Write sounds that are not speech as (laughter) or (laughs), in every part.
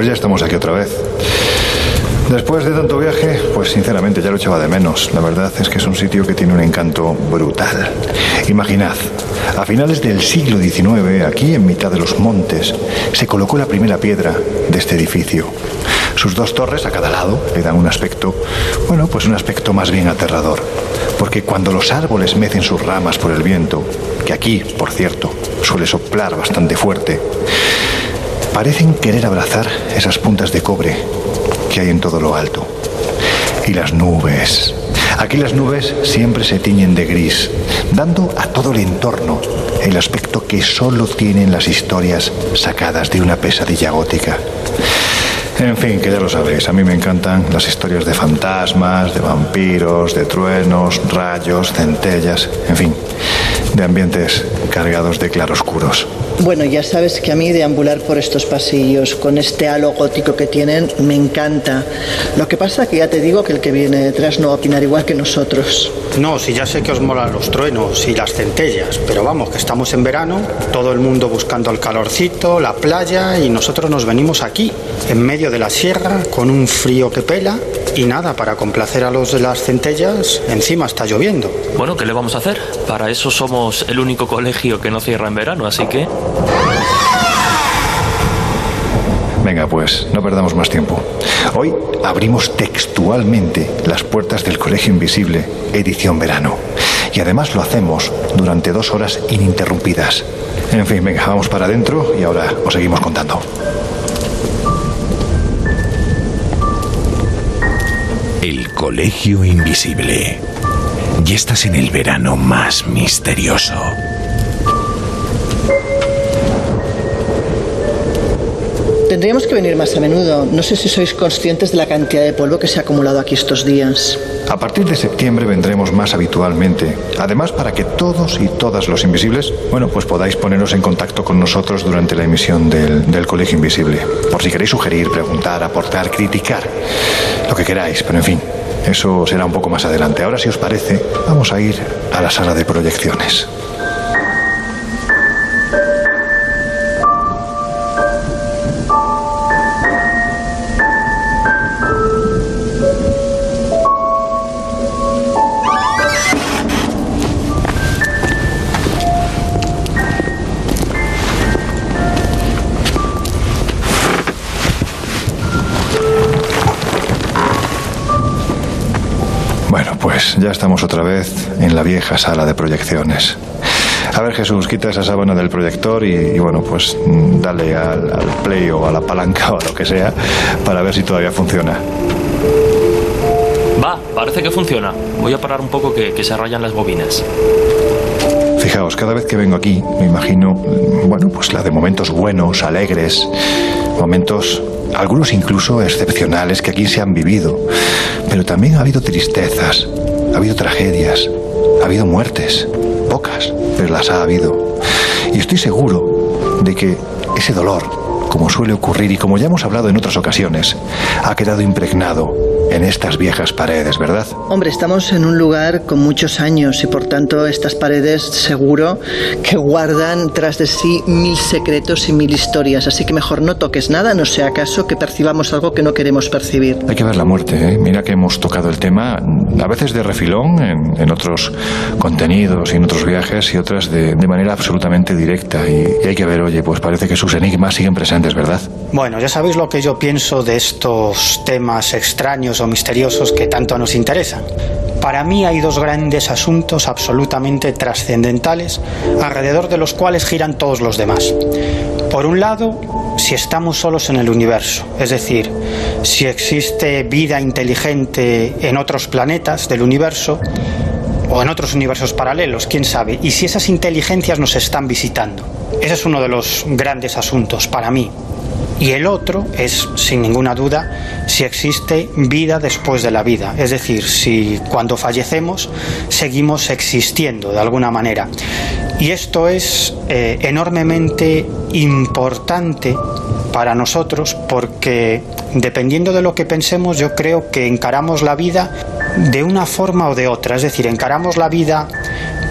Pues ya estamos aquí otra vez. Después de tanto viaje, pues sinceramente ya lo echaba de menos. La verdad es que es un sitio que tiene un encanto brutal. Imaginad, a finales del siglo XIX, aquí en mitad de los montes, se colocó la primera piedra de este edificio. Sus dos torres a cada lado le dan un aspecto, bueno, pues un aspecto más bien aterrador. Porque cuando los árboles mecen sus ramas por el viento, que aquí, por cierto, suele soplar bastante fuerte, parecen querer abrazar esas puntas de cobre que hay en todo lo alto. Y las nubes. Aquí las nubes siempre se tiñen de gris, dando a todo el entorno el aspecto que solo tienen las historias sacadas de una pesadilla gótica. En fin, que ya lo sabéis, a mí me encantan las historias de fantasmas, de vampiros, de truenos, rayos, centellas, en fin, de ambientes cargados de claroscuros. Bueno, ya sabes que a mí deambular por estos pasillos con este halo gótico que tienen me encanta. Lo que pasa que ya te digo que el que viene detrás no va a opinar igual que nosotros. No, si ya sé que os molan los truenos y las centellas, pero vamos, que estamos en verano, todo el mundo buscando el calorcito, la playa y nosotros nos venimos aquí, en medio de la sierra, con un frío que pela y nada, para complacer a los de las centellas, encima está lloviendo. Bueno, ¿qué le vamos a hacer? Para eso somos el único colegio que no cierra en verano, así que... Venga, pues, no perdamos más tiempo. Hoy abrimos textualmente las puertas del Colegio Invisible, edición verano. Y además lo hacemos durante dos horas ininterrumpidas. En fin, venga, vamos para adentro y ahora os seguimos contando. El Colegio Invisible. Ya estás en el verano más misterioso. Tendríamos que venir más a menudo. No sé si sois conscientes de la cantidad de polvo que se ha acumulado aquí estos días. A partir de septiembre vendremos más habitualmente. Además, para que todos y todas los invisibles, bueno, pues podáis poneros en contacto con nosotros durante la emisión del, del Colegio Invisible. Por si queréis sugerir, preguntar, aportar, criticar, lo que queráis, pero en fin, eso será un poco más adelante. Ahora, si os parece, vamos a ir a la sala de proyecciones. Ya estamos otra vez en la vieja sala de proyecciones. A ver, Jesús, quita esa sábana del proyector y, y bueno, pues mm, dale al, al play o a la palanca o a lo que sea para ver si todavía funciona. Va, parece que funciona. Voy a parar un poco que, que se rayan las bobinas. Fijaos, cada vez que vengo aquí me imagino, mm, bueno, pues la de momentos buenos, alegres, momentos, algunos incluso excepcionales que aquí se han vivido. Pero también ha habido tristezas, ha habido tragedias, ha habido muertes, pocas, pero las ha habido. Y estoy seguro de que ese dolor, como suele ocurrir y como ya hemos hablado en otras ocasiones, ha quedado impregnado en estas viejas paredes, ¿verdad? Hombre, estamos en un lugar con muchos años y por tanto estas paredes seguro que guardan tras de sí mil secretos y mil historias. Así que mejor no toques nada, no sea acaso que percibamos algo que no queremos percibir. Hay que ver la muerte, ¿eh? Mira que hemos tocado el tema, a veces de refilón, en, en otros contenidos y en otros viajes, y otras de, de manera absolutamente directa. Y, y hay que ver, oye, pues parece que sus enigmas siguen presentes, ¿verdad? Bueno, ya sabéis lo que yo pienso de estos temas extraños o misteriosos que tanto nos interesan. Para mí hay dos grandes asuntos absolutamente trascendentales alrededor de los cuales giran todos los demás. Por un lado, si estamos solos en el universo, es decir, si existe vida inteligente en otros planetas del universo o en otros universos paralelos, quién sabe, y si esas inteligencias nos están visitando. Ese es uno de los grandes asuntos para mí. Y el otro es, sin ninguna duda, si existe vida después de la vida. Es decir, si cuando fallecemos seguimos existiendo de alguna manera. Y esto es eh, enormemente importante para nosotros porque dependiendo de lo que pensemos yo creo que encaramos la vida de una forma o de otra. Es decir, encaramos la vida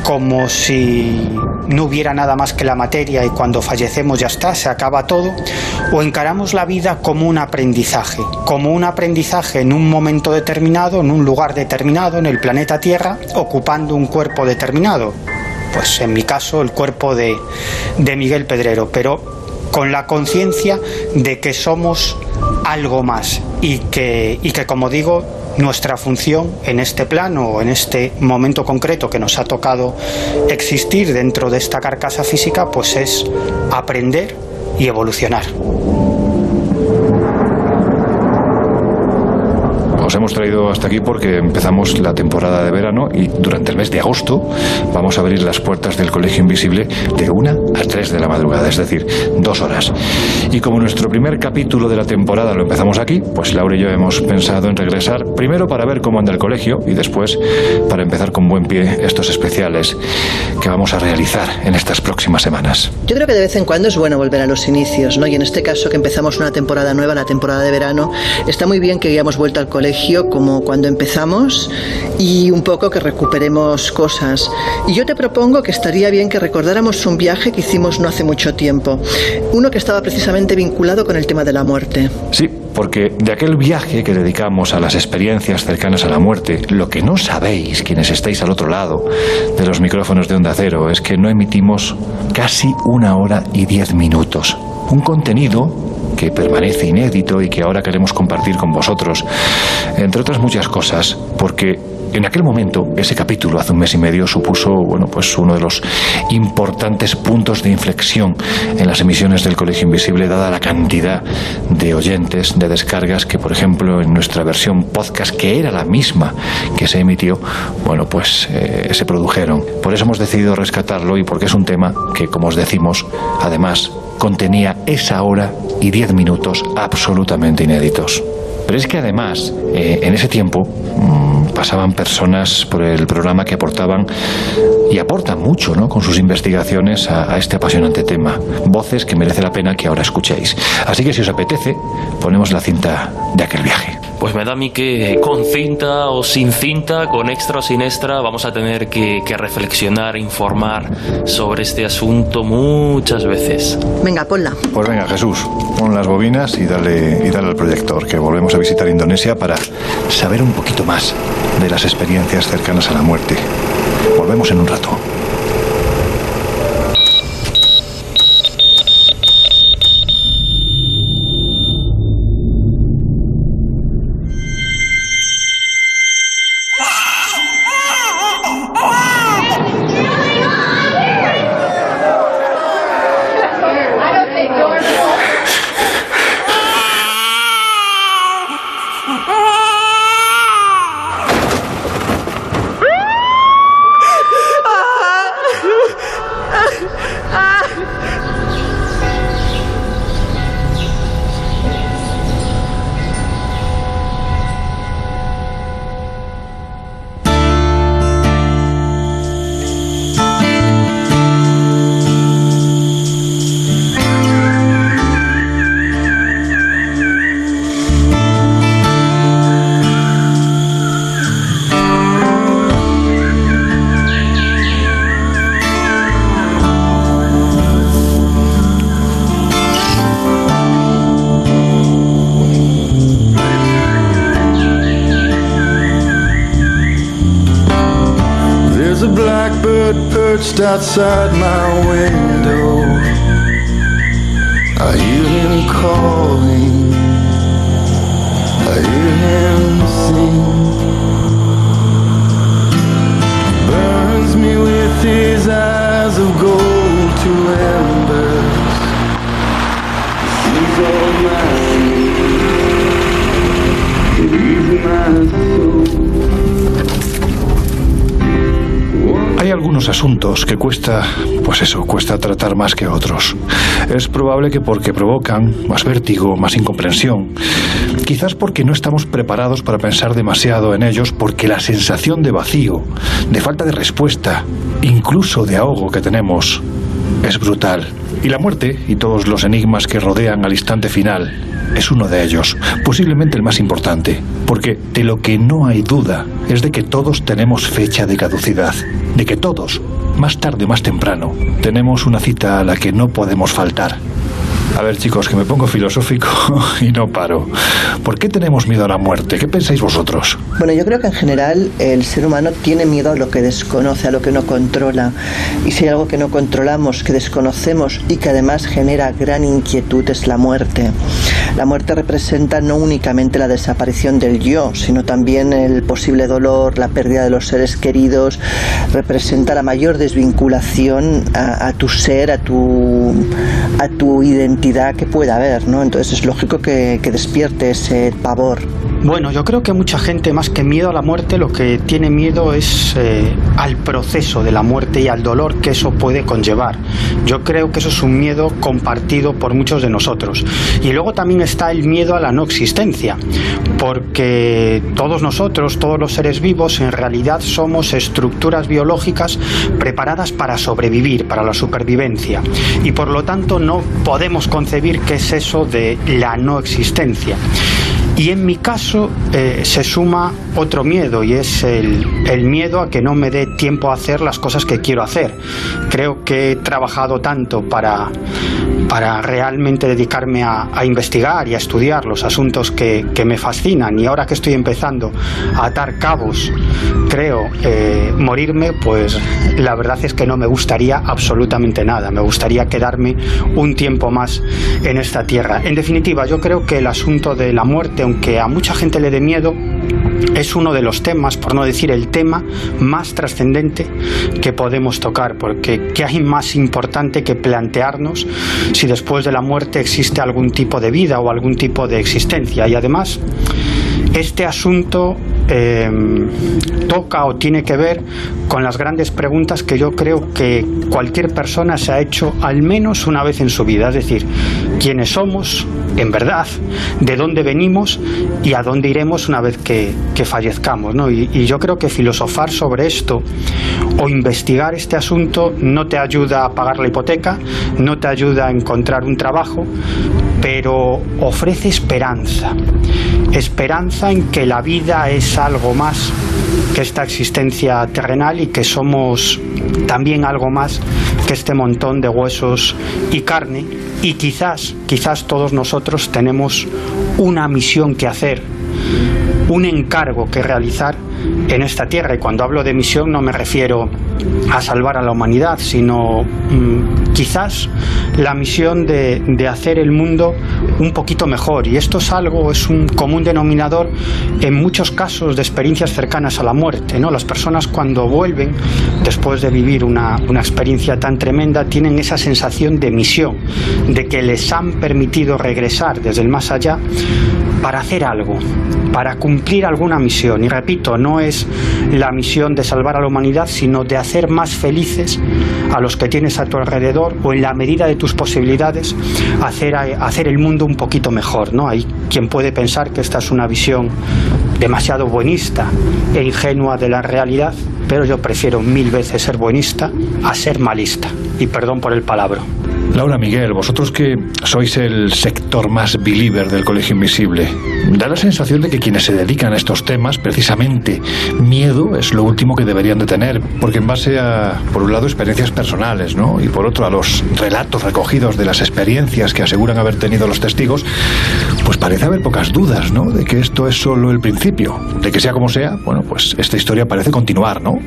como si no hubiera nada más que la materia y cuando fallecemos ya está, se acaba todo, o encaramos la vida como un aprendizaje, como un aprendizaje en un momento determinado, en un lugar determinado, en el planeta Tierra, ocupando un cuerpo determinado. Pues en mi caso el cuerpo de, de Miguel Pedrero, pero con la conciencia de que somos algo más y que, y que como digo, nuestra función en este plano o en este momento concreto que nos ha tocado existir dentro de esta carcasa física, pues es aprender y evolucionar. Os hemos traído hasta aquí porque empezamos la temporada de verano y durante el mes de agosto vamos a abrir las puertas del Colegio Invisible de una a tres de la madrugada, es decir, dos horas. Y como nuestro primer capítulo de la temporada lo empezamos aquí, pues Laura y yo hemos pensado en regresar primero para ver cómo anda el colegio y después para empezar con buen pie estos especiales que vamos a realizar en estas próximas semanas. Yo creo que de vez en cuando es bueno volver a los inicios, ¿no? Y en este caso que empezamos una temporada nueva, la temporada de verano, está muy bien que hayamos vuelto al colegio como cuando empezamos y un poco que recuperemos cosas. Y yo te propongo que estaría bien que recordáramos un viaje que hicimos no hace mucho tiempo, uno que estaba precisamente vinculado con el tema de la muerte. Sí, porque de aquel viaje que dedicamos a las experiencias cercanas a la muerte, lo que no sabéis quienes estáis al otro lado de los micrófonos de Onda Cero es que no emitimos casi una hora y diez minutos. Un contenido que permanece inédito y que ahora queremos compartir con vosotros, entre otras muchas cosas, porque en aquel momento, ese capítulo, hace un mes y medio, supuso bueno, pues uno de los importantes puntos de inflexión en las emisiones del Colegio Invisible, dada la cantidad de oyentes, de descargas que, por ejemplo, en nuestra versión podcast, que era la misma que se emitió, bueno, pues eh, se produjeron. Por eso hemos decidido rescatarlo y porque es un tema que, como os decimos, además contenía esa hora y diez minutos absolutamente inéditos. Pero es que además, eh, en ese tiempo, mmm, pasaban personas por el programa que aportaban y aportan mucho ¿no? con sus investigaciones a, a, este apasionante tema. Voces que merece la pena que ahora escuchéis. Así que si os apetece, ponemos la cinta de aquel viaje. Pues me da a mí que con cinta o sin cinta, con extra o sin extra, vamos a tener que, que reflexionar, informar sobre este asunto muchas veces. Venga, ponla. Pues venga, Jesús, pon las bobinas y dale, y dale al proyector, que volvemos a visitar Indonesia para saber un poquito más de las experiencias cercanas a la muerte. Volvemos en un rato. Outside que cuesta, pues eso, cuesta tratar más que otros. Es probable que porque provocan más vértigo, más incomprensión. Quizás porque no estamos preparados para pensar demasiado en ellos, porque la sensación de vacío, de falta de respuesta, incluso de ahogo que tenemos, es brutal. Y la muerte y todos los enigmas que rodean al instante final es uno de ellos, posiblemente el más importante, porque de lo que no hay duda es de que todos tenemos fecha de caducidad, de que todos más tarde o más temprano, tenemos una cita a la que no podemos faltar. A ver chicos, que me pongo filosófico (laughs) y no paro. ¿Por qué tenemos miedo a la muerte? ¿Qué pensáis vosotros? Bueno, yo creo que en general el ser humano tiene miedo a lo que desconoce, a lo que no controla. Y si hay algo que no controlamos, que desconocemos y que además genera gran inquietud es la muerte. La muerte representa no únicamente la desaparición del yo, sino también el posible dolor, la pérdida de los seres queridos, representa la mayor desvinculación a, tu ser, a tu, a tu identidad que pueda haber, ¿no? Entonces es lógico que, que despierte ese pavor. Bueno, yo creo que mucha gente, más que miedo a la muerte, lo que tiene miedo es eh, al proceso de la muerte y al dolor que eso puede conllevar. Yo creo que eso es un miedo compartido por muchos de nosotros. Y luego también está el miedo a la no existencia, porque todos nosotros, todos los seres vivos, en realidad somos estructuras biológicas preparadas para sobrevivir, para la supervivencia. Y por lo tanto no podemos concebir qué es eso de la no existencia. Y en mi caso eh, se suma otro miedo y es el, el, miedo a que no me dé tiempo a hacer las cosas que quiero hacer. Creo que he trabajado tanto para, para realmente dedicarme a, a investigar y a estudiar los asuntos que, que, me fascinan y ahora que estoy empezando a atar cabos, creo, eh, morirme, pues la verdad es que no me gustaría absolutamente nada. Me gustaría quedarme un tiempo más en esta tierra. En definitiva, yo creo que el asunto de la muerte, aunque a mucha gente le dé miedo, es uno de los temas, por no decir el tema más trascendente que podemos tocar, porque ¿qué hay más importante que plantearnos si después de la muerte existe algún tipo de vida o algún tipo de existencia? Y además, este asunto eh, toca o tiene que ver con las grandes preguntas que yo creo que cualquier persona se ha hecho al menos una vez en su vida, es decir, quiénes somos en verdad, de dónde venimos y a dónde iremos una vez que, que fallezcamos. ¿no? Y, y yo creo que filosofar sobre esto o investigar este asunto no te ayuda a pagar la hipoteca, no te ayuda a encontrar un trabajo, pero ofrece esperanza. Esperanza en que la vida es algo más esta existencia terrenal y que somos también algo más que este montón de huesos y carne y quizás, quizás todos nosotros tenemos una misión que hacer, un encargo que realizar en esta tierra. Y cuando hablo de misión no me refiero a salvar a la humanidad, sino mmm, quizás la misión de, hacer el mundo un poquito mejor. Y esto es algo, es un común denominador en muchos casos de experiencias cercanas a la muerte. ¿no? Las personas cuando vuelven, después de vivir una, una experiencia tan tremenda, tienen esa sensación de misión, de que les han permitido regresar desde el más allá para hacer algo, para cumplir alguna misión. Y repito, no es la misión de salvar a la humanidad, sino de hacer más felices a los que tienes a tu alrededor o en la medida de tus posibilidades hacer, hacer el mundo un poquito mejor. ¿no? Hay quien puede pensar que esta es una visión demasiado buenista e ingenua de la realidad, pero yo prefiero mil veces ser buenista a ser malista. Y perdón por el palabra. Laura Miguel, vosotros que sois el sector más believer del Colegio Invisible, da la sensación de que quienes se dedican a estos temas, precisamente miedo es lo último que deberían de tener, porque en base a, por un lado, experiencias personales, ¿no? Y por otro, a los relatos recogidos de las experiencias que aseguran haber tenido los testigos, pues parece haber pocas dudas, ¿no? De que esto es solo el principio, de que sea como sea, bueno, pues esta historia parece continuar, ¿no?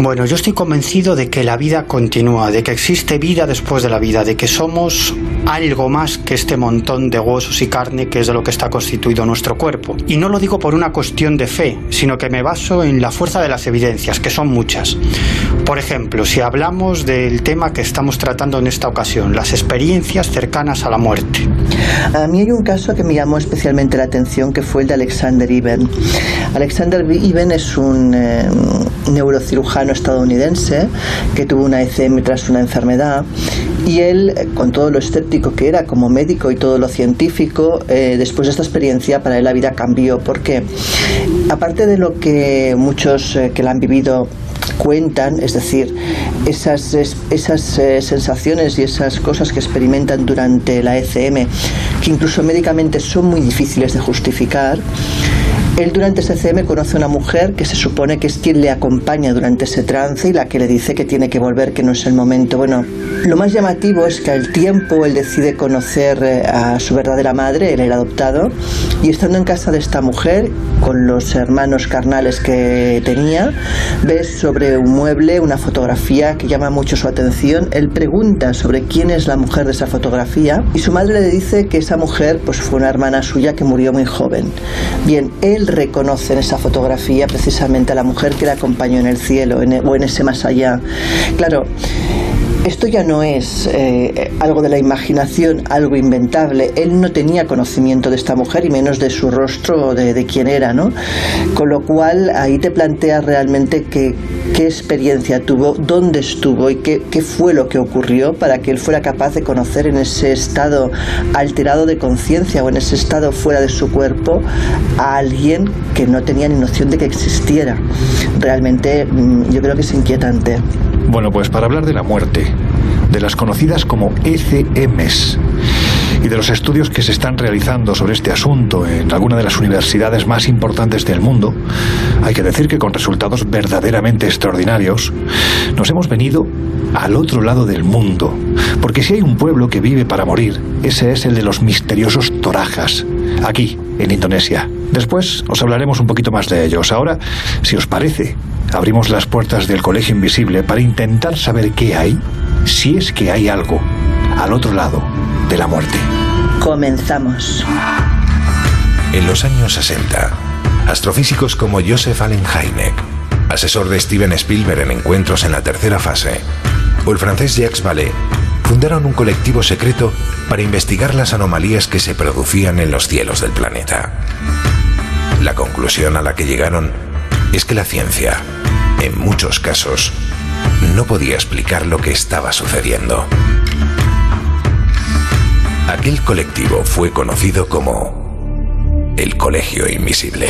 Bueno, yo estoy convencido de que la vida continúa, de que existe vida después de la vida, de que somos algo más que este montón de huesos y carne que es de lo que está constituido nuestro cuerpo. Y no lo digo por una cuestión de fe, sino que me baso en la fuerza de las evidencias, que son muchas. Por ejemplo, si hablamos del tema que estamos tratando en esta ocasión, las experiencias cercanas a la muerte. A mí hay un caso que me llamó especialmente la atención, que fue el de Alexander Iben. Alexander Iben es un eh, neurocirujano estadounidense que tuvo una ECM tras una enfermedad y él, con todo lo escéptico que era como médico y todo lo científico, eh, después de esta experiencia para él la vida cambió. porque Aparte de lo que muchos eh, que la han vivido cuentan, es decir, esas, esas eh, sensaciones y esas cosas que experimentan durante la ECM, que incluso médicamente son muy difíciles de justificar, Él durante ese CM conoce a una mujer que se supone que es quien le acompaña durante ese trance y la que le dice que tiene que volver, que no es el momento. Bueno, lo más llamativo es que al tiempo él decide conocer eh, a su verdadera madre, él era adoptado, y estando en casa de esta mujer, con los hermanos carnales que tenía, ve sobre un mueble una fotografía que llama mucho su atención. Él pregunta sobre quién es la mujer de esa fotografía y su madre le dice que esa mujer pues, fue una hermana suya que murió muy joven. Bien, él reconoce en esa fotografía precisamente a la mujer que le acompañó en el cielo e- o en ese más allá. Claro, esto ya no es eh, algo de la imaginación, algo inventable. Él no tenía conocimiento de esta mujer y menos de su rostro o de, quién era, ¿no? Con lo cual ahí te planteas realmente que- qué experiencia tuvo, dónde estuvo y qué, qué fue lo que ocurrió para que él fuera capaz de conocer en ese estado alterado de conciencia o en ese estado fuera de su cuerpo a alguien que no tenía ni noción de que existiera. Realmente mm, yo creo que es inquietante. Bueno, pues para hablar de la muerte, de las conocidas como ECMs y de los estudios que se están realizando sobre este asunto en alguna de las universidades más importantes del mundo, hay que decir que con resultados verdaderamente extraordinarios, nos hemos venido al otro lado del mundo, porque si hay un pueblo que vive para morir, ese es el de los misteriosos torajas, aquí, en Indonesia. Después os hablaremos un poquito más de ellos. Ahora, si os parece, abrimos las puertas del Colegio Invisible para intentar saber qué hay, si es que hay algo, al otro lado de la muerte. Comenzamos. En los años 60, astrofísicos como Joseph Allen Hynek, asesor de Steven Spielberg en encuentros en la tercera fase, o el francés Jacques Vallée, fundaron un colectivo secreto para investigar las anomalías que se producían en los cielos del planeta. La conclusión a la que llegaron es que la ciencia, en muchos casos, no podía explicar lo que estaba sucediendo. Aquel colectivo fue conocido como el Colegio Invisible.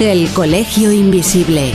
El Colegio Invisible,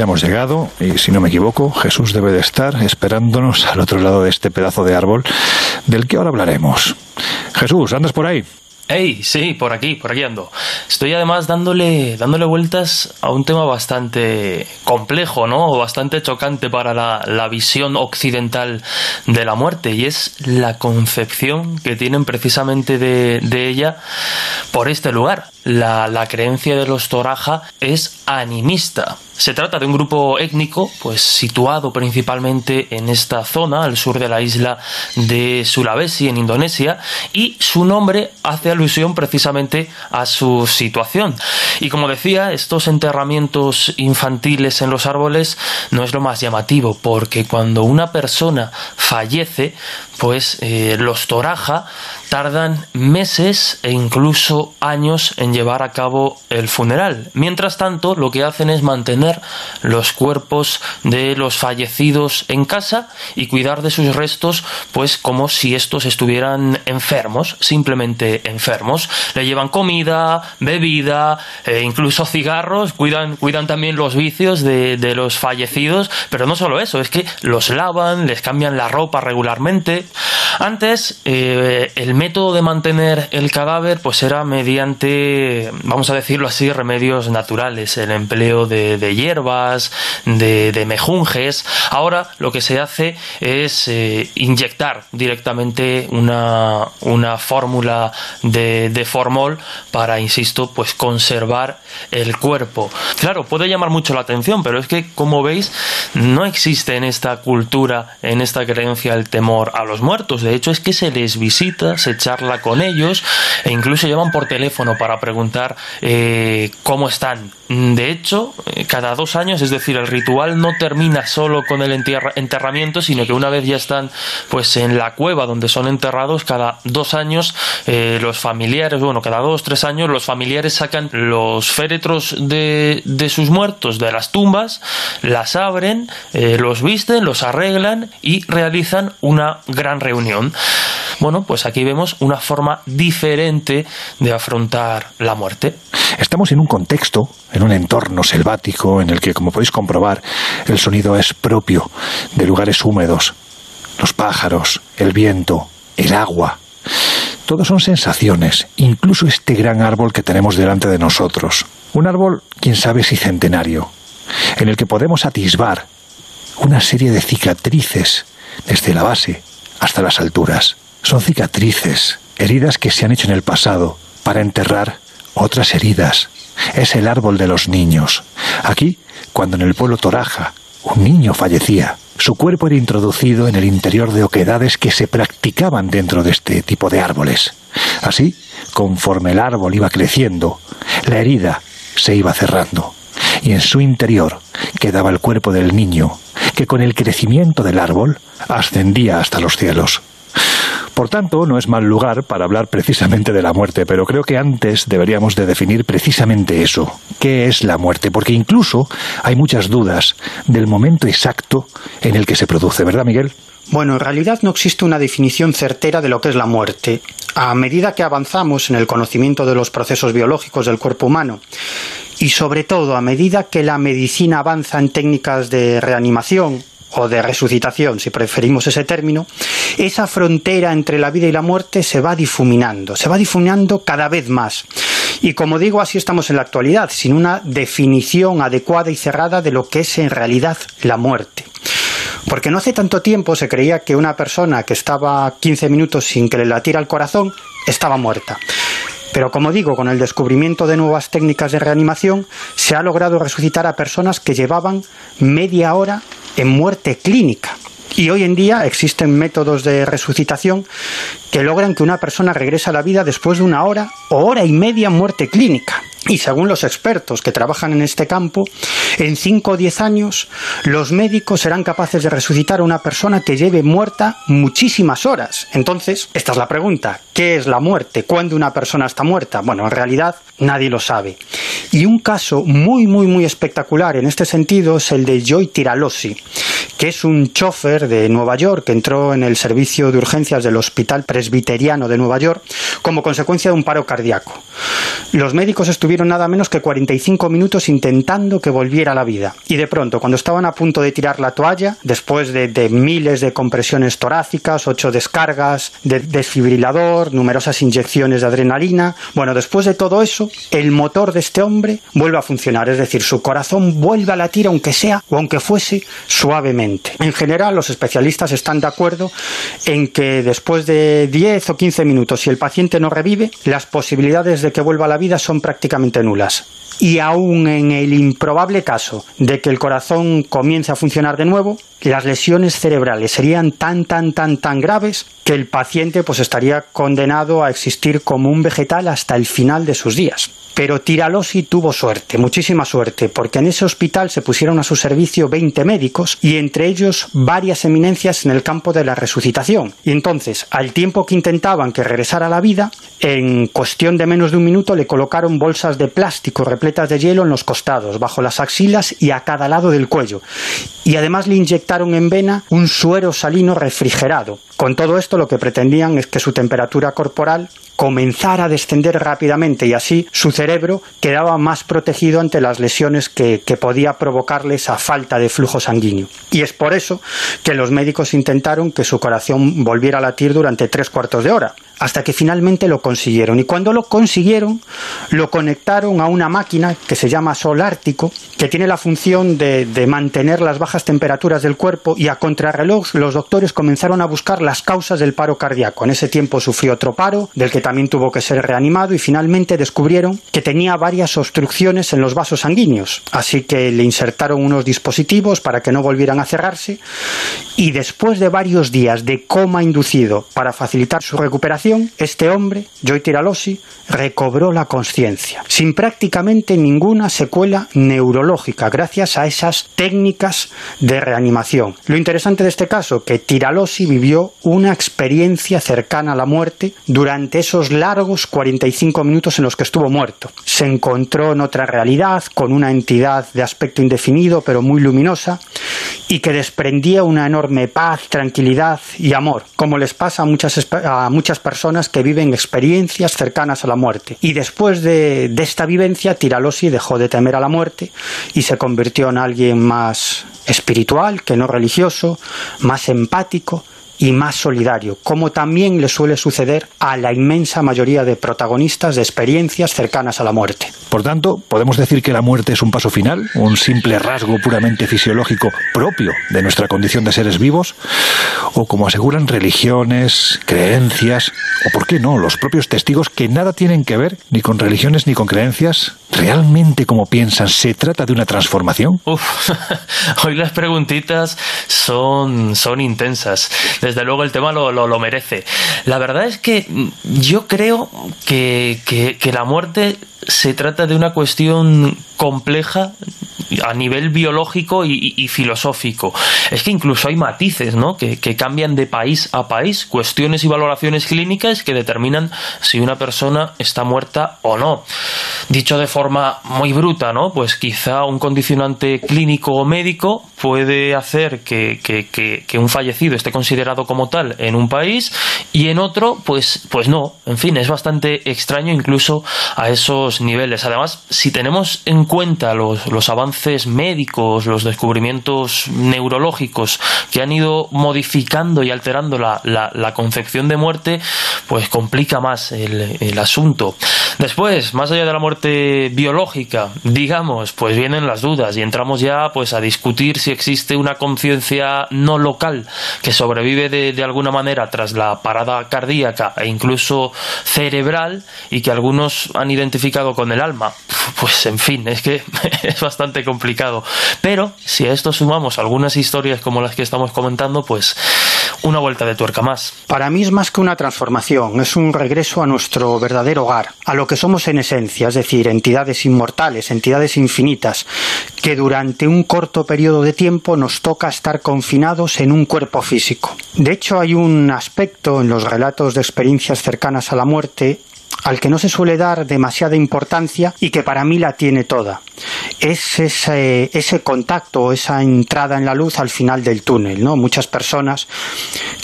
Hemos llegado y si no me equivoco, Jesús debe de estar esperándonos al otro lado de este pedazo de árbol del que ahora hablaremos. Jesús, ¿andas por ahí? Hey, sí, por aquí, por aquí ando. Estoy además dándole, dándole vueltas a un tema bastante complejo, ¿no? O bastante chocante para la, la visión occidental de la muerte, y es la concepción que tienen precisamente de, ella por este lugar. La creencia de los Toraja es animista. Se trata de un grupo étnico, pues situado principalmente en esta zona, al sur de la isla de Sulawesi, en Indonesia, y su nombre hace alusión precisamente a su situación. Y como decía, estos enterramientos infantiles en los árboles no es lo más llamativo, porque cuando una persona fallece, pues eh, los Toraja tardan meses e incluso años en llevar a cabo el funeral. Mientras tanto, lo que hacen es mantener los cuerpos de los fallecidos en casa y cuidar de sus restos, pues como si estos estuvieran enfermos, simplemente enfermos. Le llevan comida, bebida, eh, incluso cigarros, cuidan, cuidan también los vicios de, de los fallecidos, pero no solo eso, es que los lavan, les cambian la ropa regularmente. Antes, eh, el método de mantener el cadáver pues era mediante, vamos a decirlo así, remedios naturales, el empleo de, de hierbas, de, mejunjes. Ahora lo que se hace es eh, inyectar directamente una, una fórmula de, de formol para, insisto, pues conservar el cuerpo. Claro, puede llamar mucho la atención, pero es que, como veis, no existe en esta cultura, en esta creencia, el temor a los muertos. De hecho, es que se les visita, se charla con ellos e incluso llaman por teléfono para preguntar eh, cómo están. De hecho, eh, cada dos años, es decir, el ritual no termina solo con el enterramiento, sino que una vez ya están pues en la cueva donde son enterrados, cada dos años eh, los familiares, bueno, cada dos, tres años, los familiares sacan los féretros de, de sus muertos de las tumbas, las abren, eh, los visten, los arreglan y realizan una gran reunión. Bueno, pues aquí vemos una forma diferente de afrontar la muerte. Estamos en un contexto, un entorno selvático en el que, como podéis comprobar, el sonido es propio de lugares húmedos. Los pájaros, el viento, el agua. Todos son sensaciones, incluso este gran árbol que tenemos delante de nosotros. Un árbol, quién sabe si centenario, en el que podemos atisbar una serie de cicatrices desde la base hasta las alturas. Son cicatrices, heridas que se han hecho en el pasado para enterrar otras heridas. Es el árbol de los niños. Aquí, cuando en el pueblo Toraja un niño fallecía, su cuerpo era introducido en el interior de oquedades que se practicaban dentro de este tipo de árboles. Así, conforme el árbol iba creciendo, la herida se iba cerrando y en su interior quedaba el cuerpo del niño, que con el crecimiento del árbol ascendía hasta los cielos. Por tanto, no es mal lugar para hablar precisamente de la muerte, pero creo que antes deberíamos de definir precisamente eso. ¿Qué es la muerte? Porque incluso hay muchas dudas del momento exacto en el que se produce, ¿verdad, Miguel? Bueno, en realidad no existe una definición certera de lo que es la muerte. A medida que avanzamos en el conocimiento de los procesos biológicos del cuerpo humano y sobre todo a medida que la medicina avanza en técnicas de reanimación o de resucitación, si preferimos ese término, esa frontera entre la vida y la muerte se va difuminando, se va difuminando cada vez más. Y como digo, así estamos en la actualidad, sin una definición adecuada y cerrada de lo que es en realidad la muerte. Porque no hace tanto tiempo se creía que una persona que estaba 15 minutos sin que le latiera el corazón estaba muerta. Pero como digo, con el descubrimiento de nuevas técnicas de reanimación, se ha logrado resucitar a personas que llevaban media hora en muerte clínica. Y hoy en día existen métodos de resucitación que logran que una persona regrese a la vida después de una hora o hora y media muerte clínica. Y según los expertos que trabajan en este campo, en 5 o 10 años los médicos serán capaces de resucitar a una persona que lleve muerta muchísimas horas. Entonces, esta es la pregunta, ¿qué es la muerte? ¿Cuándo una persona está muerta? Bueno, en realidad nadie lo sabe. Y un caso muy, muy, muy espectacular en este sentido es el de Joy Tiralosi, que es un chofer de Nueva York que entró en el servicio de urgencias del Hospital Presbiteriano de Nueva York como consecuencia de un paro cardíaco. Los médicos estuvieron nada menos que 45 minutos intentando que volviera a la vida. Y de pronto, cuando estaban a punto de tirar la toalla, después de, de miles de compresiones torácicas, ocho descargas de desfibrilador, numerosas inyecciones de adrenalina, bueno, después de todo eso, el motor de este hombre vuelve a funcionar, es decir, su corazón vuelve a latir aunque sea o aunque fuese suavemente. En general, los especialistas están de acuerdo en que después de 10 o 15 minutos, si el paciente no revive, las posibilidades de que vuelva a la vida son prácticamente nulas. Y aún en el improbable caso de que el corazón comience a funcionar de nuevo, las lesiones cerebrales serían tan, tan, tan, tan graves que el paciente pues estaría condenado a existir como un vegetal hasta el final de sus días. Pero Tiralosi tuvo suerte, muchísima suerte, porque en ese hospital se pusieron a su servicio 20 médicos y entre ellos varias eminencias en el campo de la resucitación. Y entonces, al tiempo que intentaban que regresara a la vida, en cuestión de menos de un minuto le colocaron bolsas de plástico repletas de hielo en los costados, bajo las axilas y a cada lado del cuello. Y además le inyectaron en vena un suero salino refrigerado. Con todo esto lo que pretendían es que su temperatura corporal comenzara a descender rápidamente y así su cerebro quedaba más protegido ante las lesiones que, que podía provocarle esa falta de flujo sanguíneo. Y es por eso que los médicos intentaron que su corazón volviera a latir durante tres cuartos de hora, hasta que finalmente lo consiguieron. Y cuando lo consiguieron, lo conectaron a una máquina que se llama Sol Ártico, que tiene la función de, de mantener las bajas temperaturas del cuerpo y a contrarreloj los doctores comenzaron a buscar las causas del paro cardíaco. En ese tiempo sufrió otro paro, del que también tuvo que ser reanimado y finalmente descubrieron que tenía varias obstrucciones en los vasos sanguíneos. Así que le insertaron unos dispositivos para que no volvieran a cerrarse y después de varios días de coma inducido para facilitar su recuperación, este hombre, Joy Tiralosi, recobró la conciencia, sin prácticamente ninguna secuela neurológica, gracias a esas técnicas de reanimación. Lo interesante de este caso, que Tiralosi vivió una experiencia cercana a la muerte durante esos largos 45 minutos en los que estuvo muerto. Se encontró en otra realidad, con una entidad de aspecto indefinido, pero muy luminosa, y que desprendía una enorme paz, tranquilidad y amor, como les pasa a muchas, a muchas personas que viven experiencias cercanas a la muerte. Y después de, de esta vivencia, Tiralosi dejó de temer a la muerte y se convirtió en alguien más espiritual que no religioso, más empático y más solidario, como también le suele suceder a la inmensa mayoría de protagonistas de experiencias cercanas a la muerte. Por tanto, podemos decir que la muerte es un paso final, un simple rasgo puramente fisiológico propio de nuestra condición de seres vivos, o como aseguran religiones, creencias, o por qué no, los propios testigos que nada tienen que ver ni con religiones ni con creencias, realmente como piensan, ¿se trata de una transformación? Uf, (laughs) hoy las preguntitas son, son intensas. Desde luego el tema lo, lo, lo merece. La verdad es que yo creo que, que, que la muerte se trata de una cuestión compleja a nivel biológico y, filosófico. Es que incluso hay matices ¿no? que, que, cambian de país a país, cuestiones y valoraciones clínicas que determinan si una persona está muerta o no. Dicho de forma muy bruta, ¿no? pues quizá un condicionante clínico o médico puede hacer que, que, un fallecido esté considerado como tal en un país y en otro, pues, pues no. En fin, es bastante extraño incluso a esos niveles. Además, si tenemos en cuenta los, los avances médicos, los descubrimientos neurológicos que han ido modificando y alterando la, la, la concepción de muerte, pues complica más el, el, asunto. Después, más allá de la muerte biológica, digamos, pues vienen las dudas y entramos ya pues a discutir si existe una conciencia no local que sobrevive de, de alguna manera tras la parada cardíaca e incluso cerebral y que algunos han identificado con el alma. (laughs) Pues en fin, es que (laughs) es bastante complicado. Pero si a esto sumamos algunas historias como las que estamos comentando, pues una vuelta de tuerca más. Para mí es más que una transformación, es un regreso a nuestro verdadero hogar, a lo que somos en esencia, es decir, entidades inmortales, entidades infinitas, que durante un corto periodo de tiempo nos toca estar confinados en un cuerpo físico. De hecho, hay un aspecto en los relatos de experiencias cercanas a la muerte al que no se suele dar demasiada importancia y que para mí la tiene toda. Es ese, ese contacto, esa entrada en la luz al final del túnel. ¿no? Muchas personas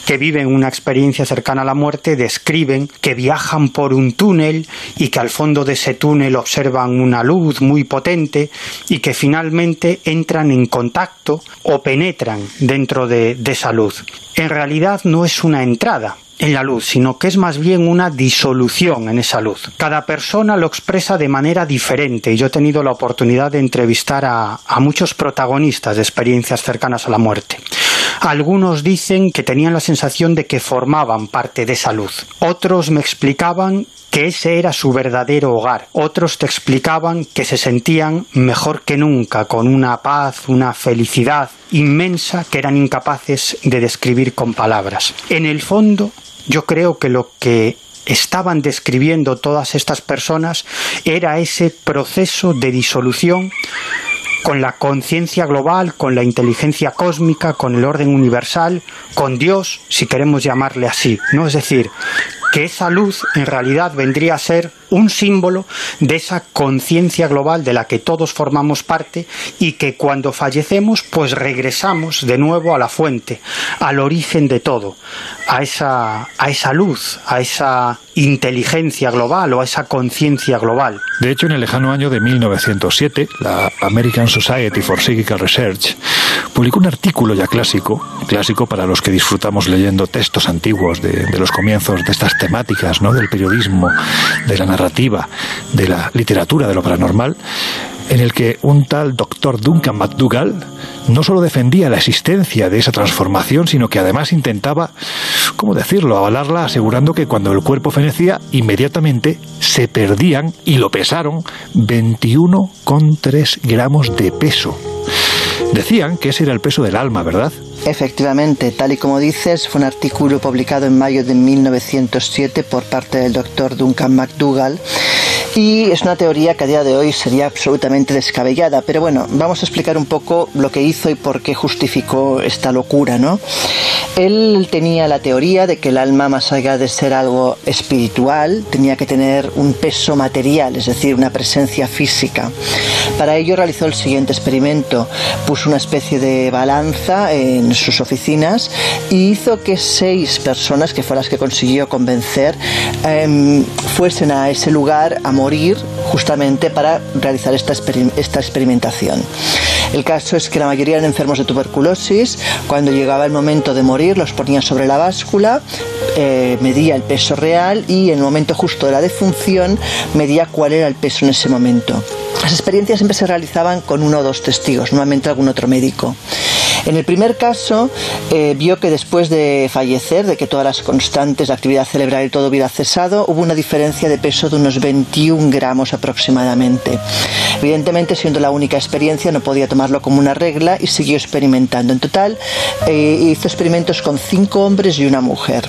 que viven una experiencia cercana a la muerte describen que viajan por un túnel y que al fondo de ese túnel observan una luz muy potente y que finalmente entran en contacto o penetran dentro de, de esa luz. En realidad no es una entrada, en la luz, sino que es más bien una disolución en esa luz. Cada persona lo expresa de manera diferente y yo he tenido la oportunidad de entrevistar a, a, muchos protagonistas de experiencias cercanas a la muerte. Algunos dicen que tenían la sensación de que formaban parte de esa luz. Otros me explicaban que ese era su verdadero hogar. Otros te explicaban que se sentían mejor que nunca, con una paz, una felicidad inmensa que eran incapaces de describir con palabras. En el fondo, yo creo que lo que estaban describiendo todas estas personas era ese proceso de disolución con la conciencia global, con la inteligencia cósmica, con el orden universal, con Dios, si queremos llamarle así, ¿no? Es decir, que esa luz en realidad vendría a ser un símbolo de esa conciencia global de la que todos formamos parte y que cuando fallecemos pues regresamos de nuevo a la fuente, al origen de todo, a esa, a esa luz, a esa inteligencia global o a esa conciencia global. De hecho, en el lejano año de 1907, la American Society for Psychical Research publicó un artículo ya clásico, clásico para los que disfrutamos leyendo textos antiguos de, los comienzos de estas temáticas, ¿no? del periodismo, de la narrativa, de la literatura, de lo paranormal, en el que un tal doctor Duncan McDougall no solo defendía la existencia de esa transformación, sino que además intentaba, ¿cómo decirlo?, avalarla asegurando que cuando el cuerpo fenecía, inmediatamente se perdían, y lo pesaron, 21,3 gramos de peso. Decían que ese era el peso del alma, ¿verdad? Efectivamente, tal y como dices, fue un artículo publicado en mayo de 1907 por parte del doctor Duncan McDougall y es una teoría que a día de hoy sería absolutamente descabellada, pero bueno, vamos a explicar un poco lo que hizo y por qué justificó esta locura, ¿no? Él tenía la teoría de que el alma, más allá de ser algo espiritual, tenía que tener un peso material, es decir, una presencia física. Para ello realizó el siguiente experimento. Puso una especie de balanza en sus oficinas y hizo que seis personas, que fueron las que consiguió convencer, eh, fuesen a ese lugar a morir justamente para realizar esta, esta experimentación. El caso es que la mayoría eran enfermos de tuberculosis. Cuando llegaba el momento de morir, los ponía sobre la báscula, eh, medía el peso real y en el momento justo de la defunción medía cuál era el peso en ese momento. Las experiencias siempre se realizaban con uno o dos testigos, normalmente algún otro médico. En el primer caso, eh, vio que después de fallecer, de que todas las constantes, la actividad cerebral y todo hubiera cesado, hubo una diferencia de peso de unos 21 gramos aproximadamente. Evidentemente, siendo la única experiencia, no podía tomarlo como una regla y siguió experimentando. En total, eh, hizo experimentos con cinco hombres y una mujer.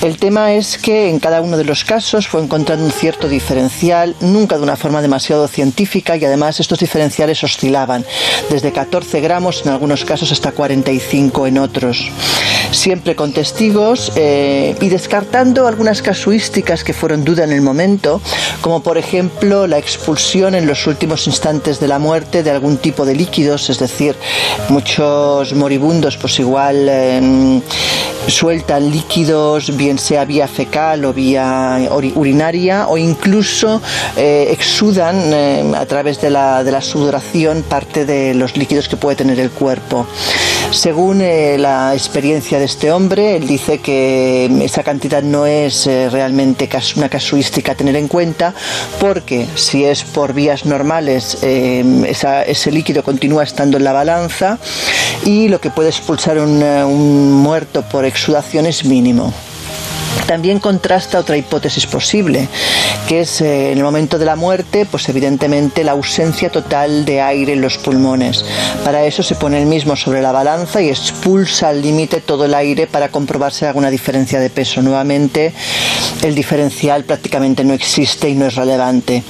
El tema es que en cada uno de los casos fue encontrando un cierto diferencial, nunca de una forma demasiado científica y además estos diferenciales oscilaban desde 14 gramos en algunos casos hasta 45 en otros. Siempre con testigos eh, y descartando algunas casuísticas que fueron duda en el momento, como por ejemplo la expulsión en los últimos instantes de la muerte de algún tipo de líquidos, es decir, muchos moribundos pues igual eh, sueltan líquidos, bien sea vía fecal o vía urinaria, o incluso eh, exudan eh, a través de la, de la, sudoración parte de los líquidos que puede tener el cuerpo. Según eh, la experiencia de este hombre, él dice que esa cantidad no es realmente una casuística a tener en cuenta, porque si es por vías normales, esa, ese líquido continúa estando en la balanza y lo que puede expulsar un, un muerto por exudación es mínimo. También contrasta otra hipótesis posible, que es eh, en el momento de la muerte, pues evidentemente la ausencia total de aire en los pulmones. Para eso se pone el mismo sobre la balanza y expulsa al límite todo el aire para comprobarse alguna diferencia de peso. Nuevamente, el diferencial prácticamente no existe y no es relevante.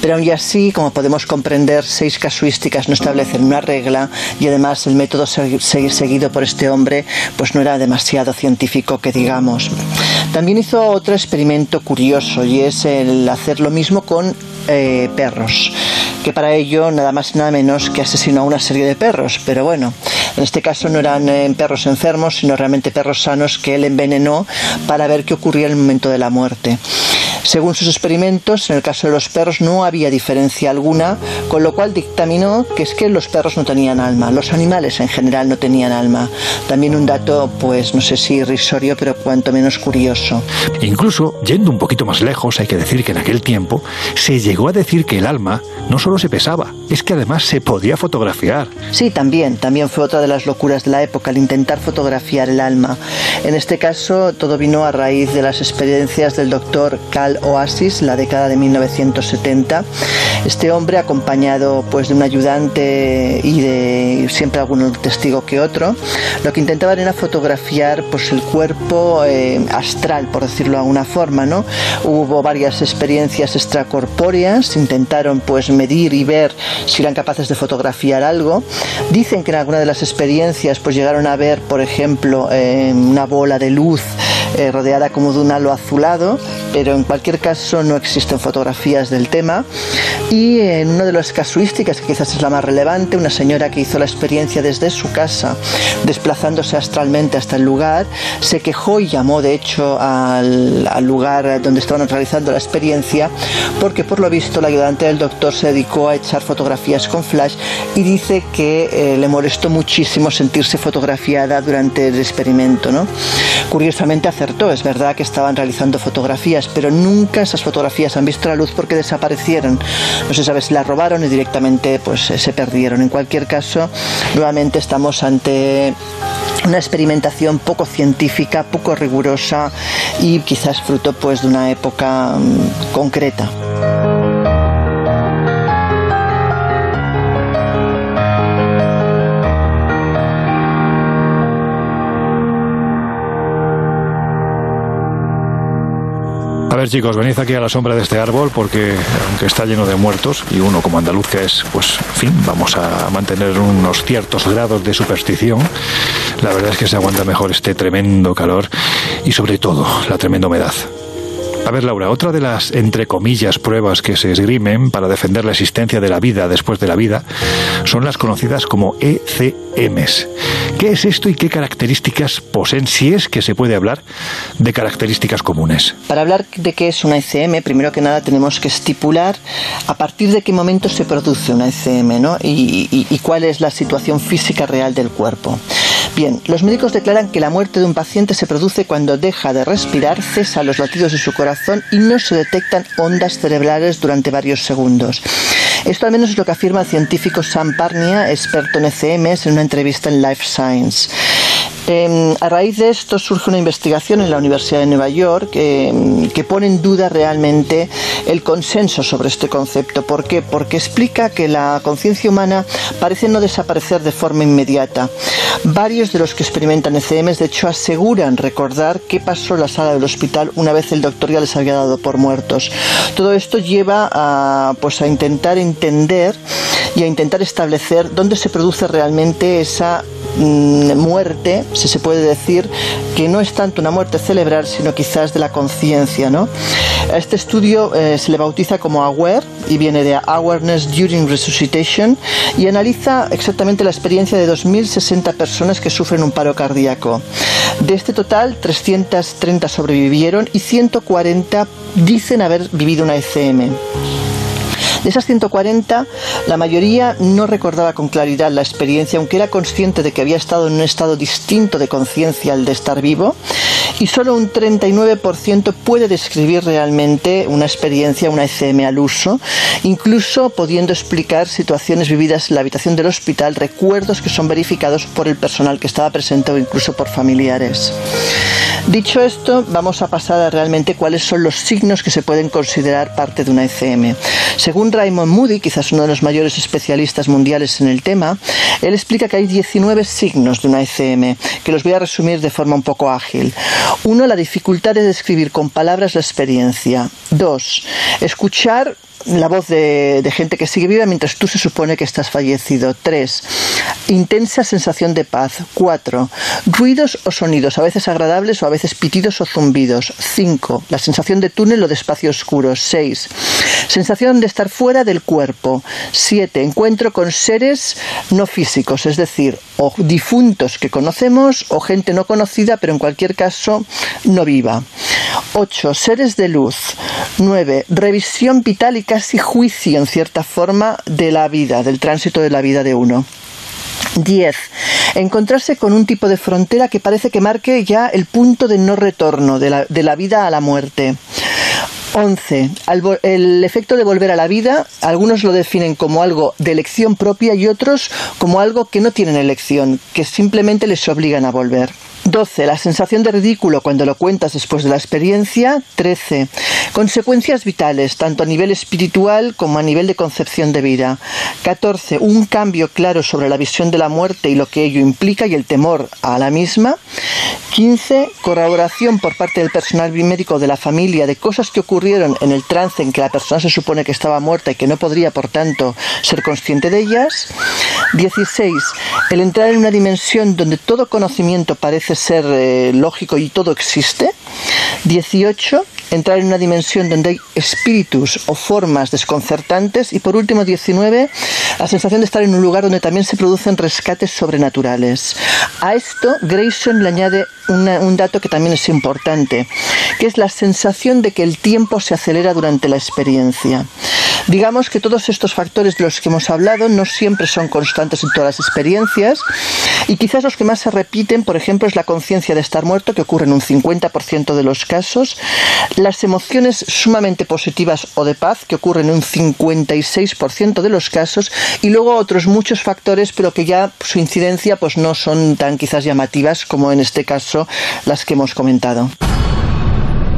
Pero aún así, como podemos comprender, seis casuísticas no establecen una regla y además el método seguido por este hombre pues no era demasiado científico que digamos. También hizo otro experimento curioso y es el hacer lo mismo con eh, perros, que para ello nada más y nada menos que asesinó a una serie de perros, pero bueno, en este caso no eran eh, perros enfermos, sino realmente perros sanos que él envenenó para ver qué ocurría en el momento de la muerte. Según sus experimentos, en el caso de los perros no había diferencia alguna, con lo cual dictaminó que es que los perros no tenían alma, los animales en general no tenían alma. También un dato, pues no sé si irrisorio, pero cuanto menos curioso. Incluso, yendo un poquito más lejos, hay que decir que en aquel tiempo se llegó a decir que el alma no solo se pesaba, es que además se podía fotografiar. Sí, también, también fue otra de las locuras de la época, el intentar fotografiar el alma. En este caso, todo vino a raíz de las experiencias del doctor Oasis, la década de 1970. Este hombre, acompañado pues de un ayudante y de siempre algún testigo que otro, lo que intentaban era fotografiar pues el cuerpo eh, astral, por decirlo de alguna forma, ¿no? Hubo varias experiencias extracorpóreas, intentaron pues medir y ver si eran capaces de fotografiar algo. Dicen que en alguna de las experiencias pues llegaron a ver, por ejemplo, eh, una bola de luz eh, rodeada como de un halo azulado, pero en cualquier caso no existen fotografías del tema. Y en una de las casuísticas, que quizás es la más relevante, una señora que hizo la experiencia desde su casa, desplazándose astralmente hasta el lugar, se quejó y llamó de hecho al, al lugar donde estaban realizando la experiencia, porque por lo visto la ayudante del doctor se dedicó a echar fotografías con flash y dice que eh, le molestó muchísimo sentirse fotografiada durante el experimento. ¿no? Curiosamente acertó, es verdad que estaban realizando fotografías, pero nunca esas fotografías han visto la luz porque desaparecieron. No se sabe si las robaron y directamente pues, eh, se perdieron. En cualquier caso, nuevamente estamos ante una experimentación poco científica, poco rigurosa y quizás fruto pues de una época mm, concreta. Ver chicos, venid aquí a la sombra de este árbol porque aunque está lleno de muertos y uno como andaluz que es, pues, en fin, vamos a mantener unos ciertos grados de superstición. La verdad es que se aguanta mejor este tremendo calor y sobre todo la tremenda humedad. A ver, Laura, otra de las, entre comillas, pruebas que se esgrimen para defender la existencia de la vida después de la vida son las conocidas como ECMs. ¿Qué es esto y qué características poseen, si es que se puede hablar de características comunes? Para hablar de qué es una ECM, primero que nada tenemos que estipular a partir de qué momento se produce una ECM ¿no? y, y- y cuál es la situación física real del cuerpo. Bien, los médicos declaran que la muerte de un paciente se produce cuando deja de respirar, cesa los latidos de su corazón y no se detectan ondas cerebrales durante varios segundos. Esto al menos es lo que afirma el científico Sam Parnia, experto en ECMs, en una entrevista en Life Science. Eh, a raíz de esto surge una investigación en la Universidad de Nueva York eh, que pone en duda realmente el consenso sobre este concepto. ¿Por qué? Porque explica que la conciencia humana parece no desaparecer de forma inmediata. Varios de los que experimentan ECMs de hecho aseguran recordar qué pasó en la sala del hospital una vez el doctor ya les había dado por muertos. Todo esto lleva a, pues, a intentar entender y a intentar establecer dónde se produce realmente esa mm, muerte, si se puede decir, que no es tanto una muerte cerebral, sino quizás de la conciencia. ¿no? A este estudio eh, se le bautiza como AWARE y viene de Awareness During Resuscitation y analiza exactamente la experiencia de 2.060 personas que sufren un paro cardíaco. De este total, 330 sobrevivieron y 140 dicen haber vivido una ECM. De esas 140, la mayoría no recordaba con claridad la experiencia, aunque era consciente de que había estado en un estado distinto de conciencia al de estar vivo, y solo un 39% puede describir realmente una experiencia, una ECM al uso, incluso pudiendo explicar situaciones vividas en la habitación del hospital, recuerdos que son verificados por el personal que estaba presente o incluso por familiares. Dicho esto, vamos a pasar a realmente cuáles son los signos que se pueden considerar parte de una ECM. Según Raymond Moody, quizás uno de los mayores especialistas mundiales en el tema, él explica que hay 19 signos de una ECM, que los voy a resumir de forma un poco ágil. Uno, la dificultad de describir con palabras la experiencia. Dos, escuchar la voz de, de, gente que sigue viva mientras tú se supone que estás fallecido. 3. Intensa sensación de paz. 4. Ruidos o sonidos, a veces agradables o a veces pitidos o zumbidos. 5. La sensación de túnel o de espacio oscuro. 6. Sensación de estar fuera del cuerpo. 7. Encuentro con seres no físicos, es decir, o difuntos que conocemos o gente no conocida, pero en cualquier caso no viva. 8. Seres de luz. 9. Revisión vital y casi juicio, en cierta forma, de la vida, del tránsito de la vida de uno. 10. Encontrarse con un tipo de frontera que parece que marque ya el punto de no retorno de la, de la vida a la muerte. 11. El efecto de volver a la vida, algunos lo definen como algo de elección propia y otros como algo que no tienen elección, que simplemente les obligan a volver. 12. La sensación de ridículo cuando lo cuentas después de la experiencia. 13. Consecuencias vitales, tanto a nivel espiritual como a nivel de concepción de vida. 14. Un cambio claro sobre la visión de la muerte y lo que ello implica y el temor a la misma. 15. Corroboración por parte del personal médico de la familia de cosas que ocurrieron en el trance en que la persona se supone que estaba muerta y que no podría, por tanto, ser consciente de ellas. 16. El entrar en una dimensión donde todo conocimiento parece ser eh, lógico y todo existe. 18. Entrar en una dimensión donde hay espíritus o formas desconcertantes. Y por último, 19. La sensación de estar en un lugar donde también se producen rescates sobrenaturales. A esto, Grayson le añade una- un dato que también es importante, que es la sensación de que el tiempo se acelera durante la experiencia. Digamos que todos estos factores de los que hemos hablado no siempre son constantes en todas las experiencias y quizás los que más se repiten, por ejemplo, es la conciencia de estar muerto, que ocurre en un 50% de los casos, las emociones sumamente positivas o de paz, que ocurren en un 56% de los casos, y luego otros muchos factores, pero que ya su incidencia pues no son tan quizás llamativas como en este caso las que hemos comentado.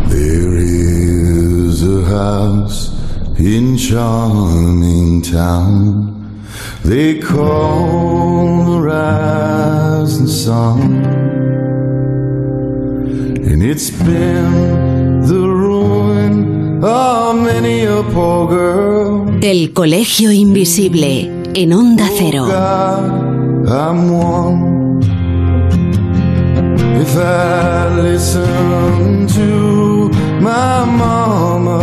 There is a house in charming town they call the rising sun, and it's been the ruin of many a poor girl. El Colegio Invisible en Onda Cero. God, I'm one. If I listen to my mama,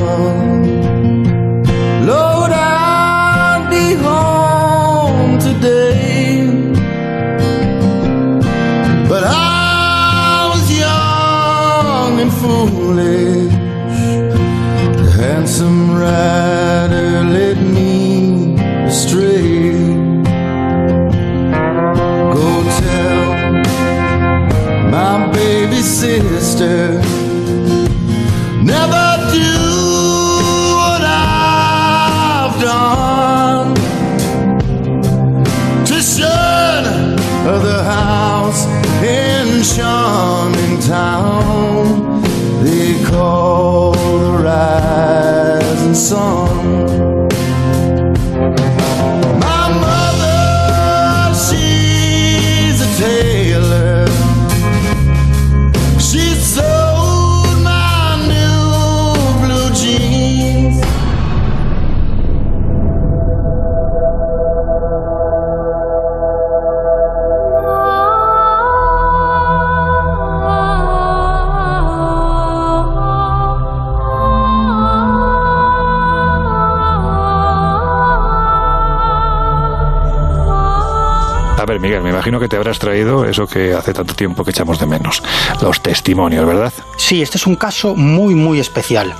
handsome rider led me astray. Go tell my baby sister habrás traído eso que hace tanto tiempo que echamos de menos. Los testimonios, ¿verdad? Sí, este es un caso muy, muy especial.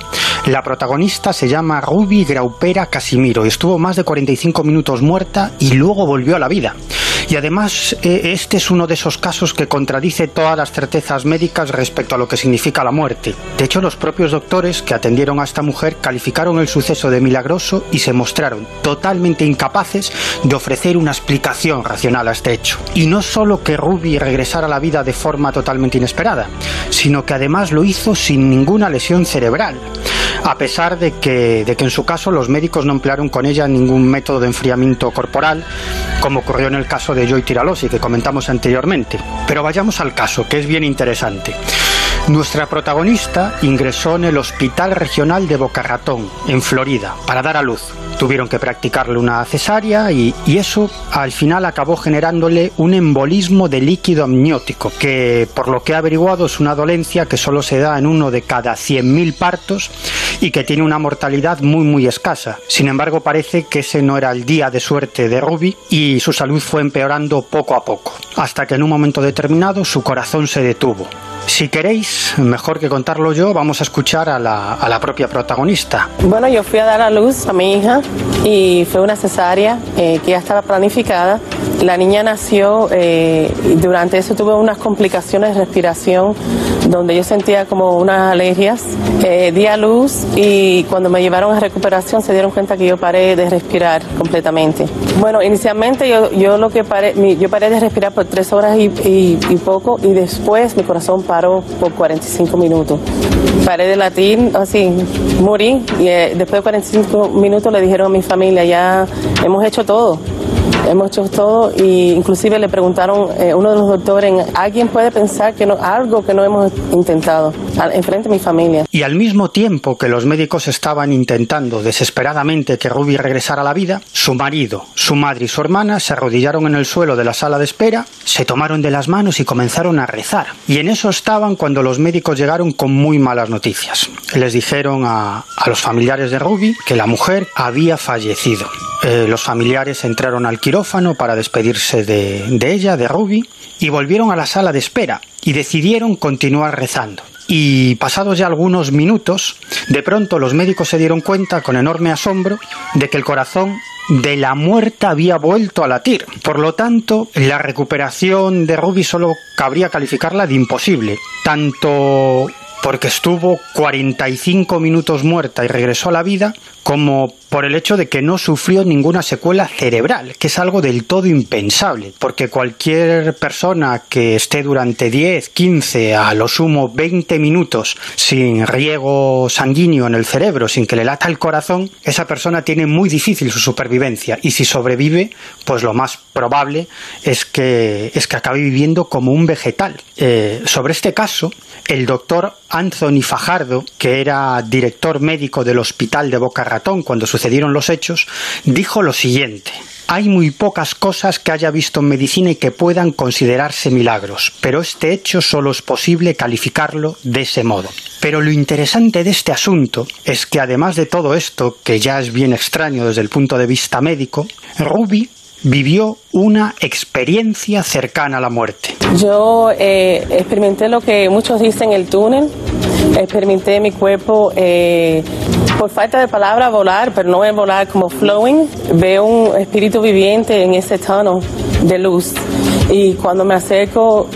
La protagonista se llama Ruby Graupera Casimiro y estuvo más de 45 minutos muerta y luego volvió a la vida. Y además, eh, este es uno de esos casos que contradice todas las certezas médicas respecto a lo que significa la muerte. De hecho, los propios doctores que atendieron a esta mujer calificaron el suceso de milagroso y se mostraron totalmente incapaces de ofrecer una explicación racional a este hecho. Y no solo que Ruby regresara a la vida de forma totalmente inesperada, sino que además lo hizo sin ninguna lesión cerebral. A pesar de que, de que en su caso los médicos no emplearon con ella ningún método de enfriamiento corporal, como ocurrió en el caso de Joy Tiralosi que comentamos anteriormente. Pero vayamos al caso, que es bien interesante. Nuestra protagonista ingresó en el Hospital Regional de Boca Ratón, en Florida, para dar a luz. Tuvieron que practicarle una cesárea y, eso al final acabó generándole un embolismo de líquido amniótico, que por lo que he averiguado es una dolencia que solo se da en uno de cada 100.000 partos y que tiene una mortalidad muy muy escasa. Sin embargo, parece que ese no era el día de suerte de Ruby y su salud fue empeorando poco a poco, hasta que en un momento determinado su corazón se detuvo. Si queréis, mejor que contarlo yo, vamos a escuchar a la, a la propia protagonista. Bueno, yo fui a dar a luz a mi hija y fue una cesárea eh, que ya estaba planificada. La niña nació eh, y durante eso tuve unas complicaciones de respiración donde yo sentía como unas alergias. Eh, di a luz y cuando me llevaron a recuperación se dieron cuenta que yo paré de respirar completamente. Bueno, inicialmente yo, yo lo que paré, yo paré de respirar por tres horas y, y- y poco y después mi corazón paró por 45 minutos. Paré de latir, así, morí y eh, después de 45 minutos le dijeron a mi familia, ya hemos hecho todo. hemos hecho todo y inclusive le preguntaron eh, uno de los doctores, ¿alguien puede pensar que no, algo que no hemos intentado enfrente de mi familia? Y al mismo tiempo que los médicos estaban intentando desesperadamente que Ruby regresara a la vida, su marido, su madre y su hermana se arrodillaron en el suelo de la sala de espera, se tomaron de las manos y comenzaron a rezar. Y en eso estaban cuando los médicos llegaron con muy malas noticias. Les dijeron a, a los familiares de Ruby que la mujer había fallecido. Eh, los familiares entraron al quirófano para despedirse de, de ella, de Ruby, y volvieron a la sala de espera y decidieron continuar rezando. Y pasados ya algunos minutos, de pronto los médicos se dieron cuenta con enorme asombro de que el corazón de la muerta había vuelto a latir. Por lo tanto, la recuperación de Ruby solo cabría calificarla de imposible. Tanto porque estuvo 45 minutos muerta y regresó a la vida, como por el hecho de que no sufrió ninguna secuela cerebral, que es algo del todo impensable, porque cualquier persona que esté durante 10, 15, a lo sumo 20 minutos sin riego sanguíneo en el cerebro, sin que le lata el corazón, esa persona tiene muy difícil su supervivencia y si sobrevive, pues lo más probable es que, es que acabe viviendo como un vegetal. Eh, sobre este caso, el doctor Anthony Fajardo, que era director médico del hospital de Boca Cuando sucedieron los hechos, dijo lo siguiente. Hay muy pocas cosas que haya visto en medicina y que puedan considerarse milagros, pero este hecho solo es posible calificarlo de ese modo. Pero lo interesante de este asunto es que además de todo esto, que ya es bien extraño desde el punto de vista médico, Ruby vivió una experiencia cercana a la muerte. Yo eh, experimenté lo que muchos dicen el túnel, experimenté mi cuerpo, eh, por falta de palabra, volar, pero no es volar como flowing. Veo un espíritu viviente en ese tono de luz. Y cuando me acerco,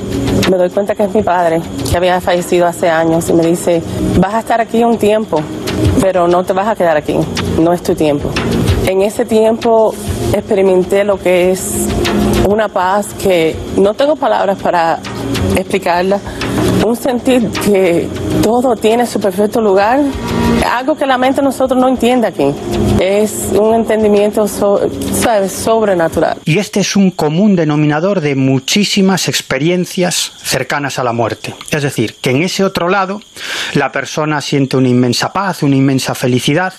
me doy cuenta que es mi padre, que había fallecido hace años, y me dice, vas a estar aquí un tiempo, pero no te vas a quedar aquí, no es tu tiempo. En ese tiempo experimenté lo que es una paz que no tengo palabras para explicarla, un sentir que todo tiene su perfecto lugar, algo que la mente nosotros no entiende aquí. Es un entendimiento sobrenatural. Y este es un común denominador de muchísimas experiencias cercanas a la muerte. Es decir, que en ese otro lado la persona siente una inmensa paz, una inmensa felicidad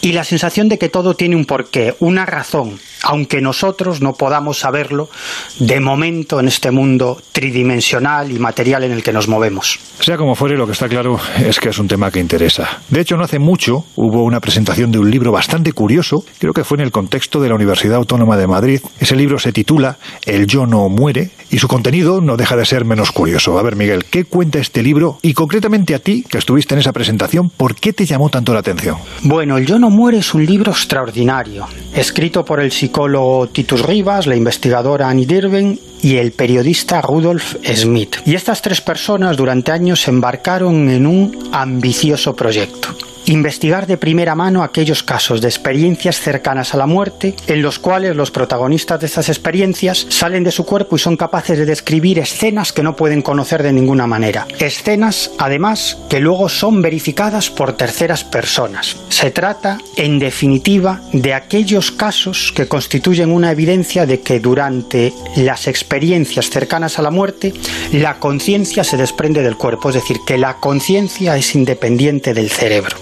y la sensación de que todo tiene un porqué, una razón, aunque nosotros no podamos saberlo de momento en este mundo tridimensional y material en el que nos movemos. Sea como fuere, lo que está claro es que es un tema que interesa. De hecho, no hace mucho hubo una presentación de un libro bastante curioso, creo que fue en el contexto de la Universidad Autónoma de Madrid. Ese libro se titula El yo no muere y su contenido no deja de ser menos curioso. A ver, Miguel, ¿qué cuenta este libro? Y concretamente a ti, que estuviste en esa presentación, ¿por qué te llamó tanto la atención? Bueno, El yo no muere es un libro extraordinario, escrito por el psicólogo Titus Rivas, la investigadora Annie Dirven y el periodista Rudolf Smith. Y estas tres personas durante años se embarcaron en un ambicioso proyecto investigar de primera mano aquellos casos de experiencias cercanas a la muerte en los cuales los protagonistas de estas experiencias salen de su cuerpo y son capaces de describir escenas que no pueden conocer de ninguna manera. Escenas, además, que luego son verificadas por terceras personas. Se trata, en definitiva, de aquellos casos que constituyen una evidencia de que durante las experiencias cercanas a la muerte, la conciencia se desprende del cuerpo, es decir, que la conciencia es independiente del cerebro.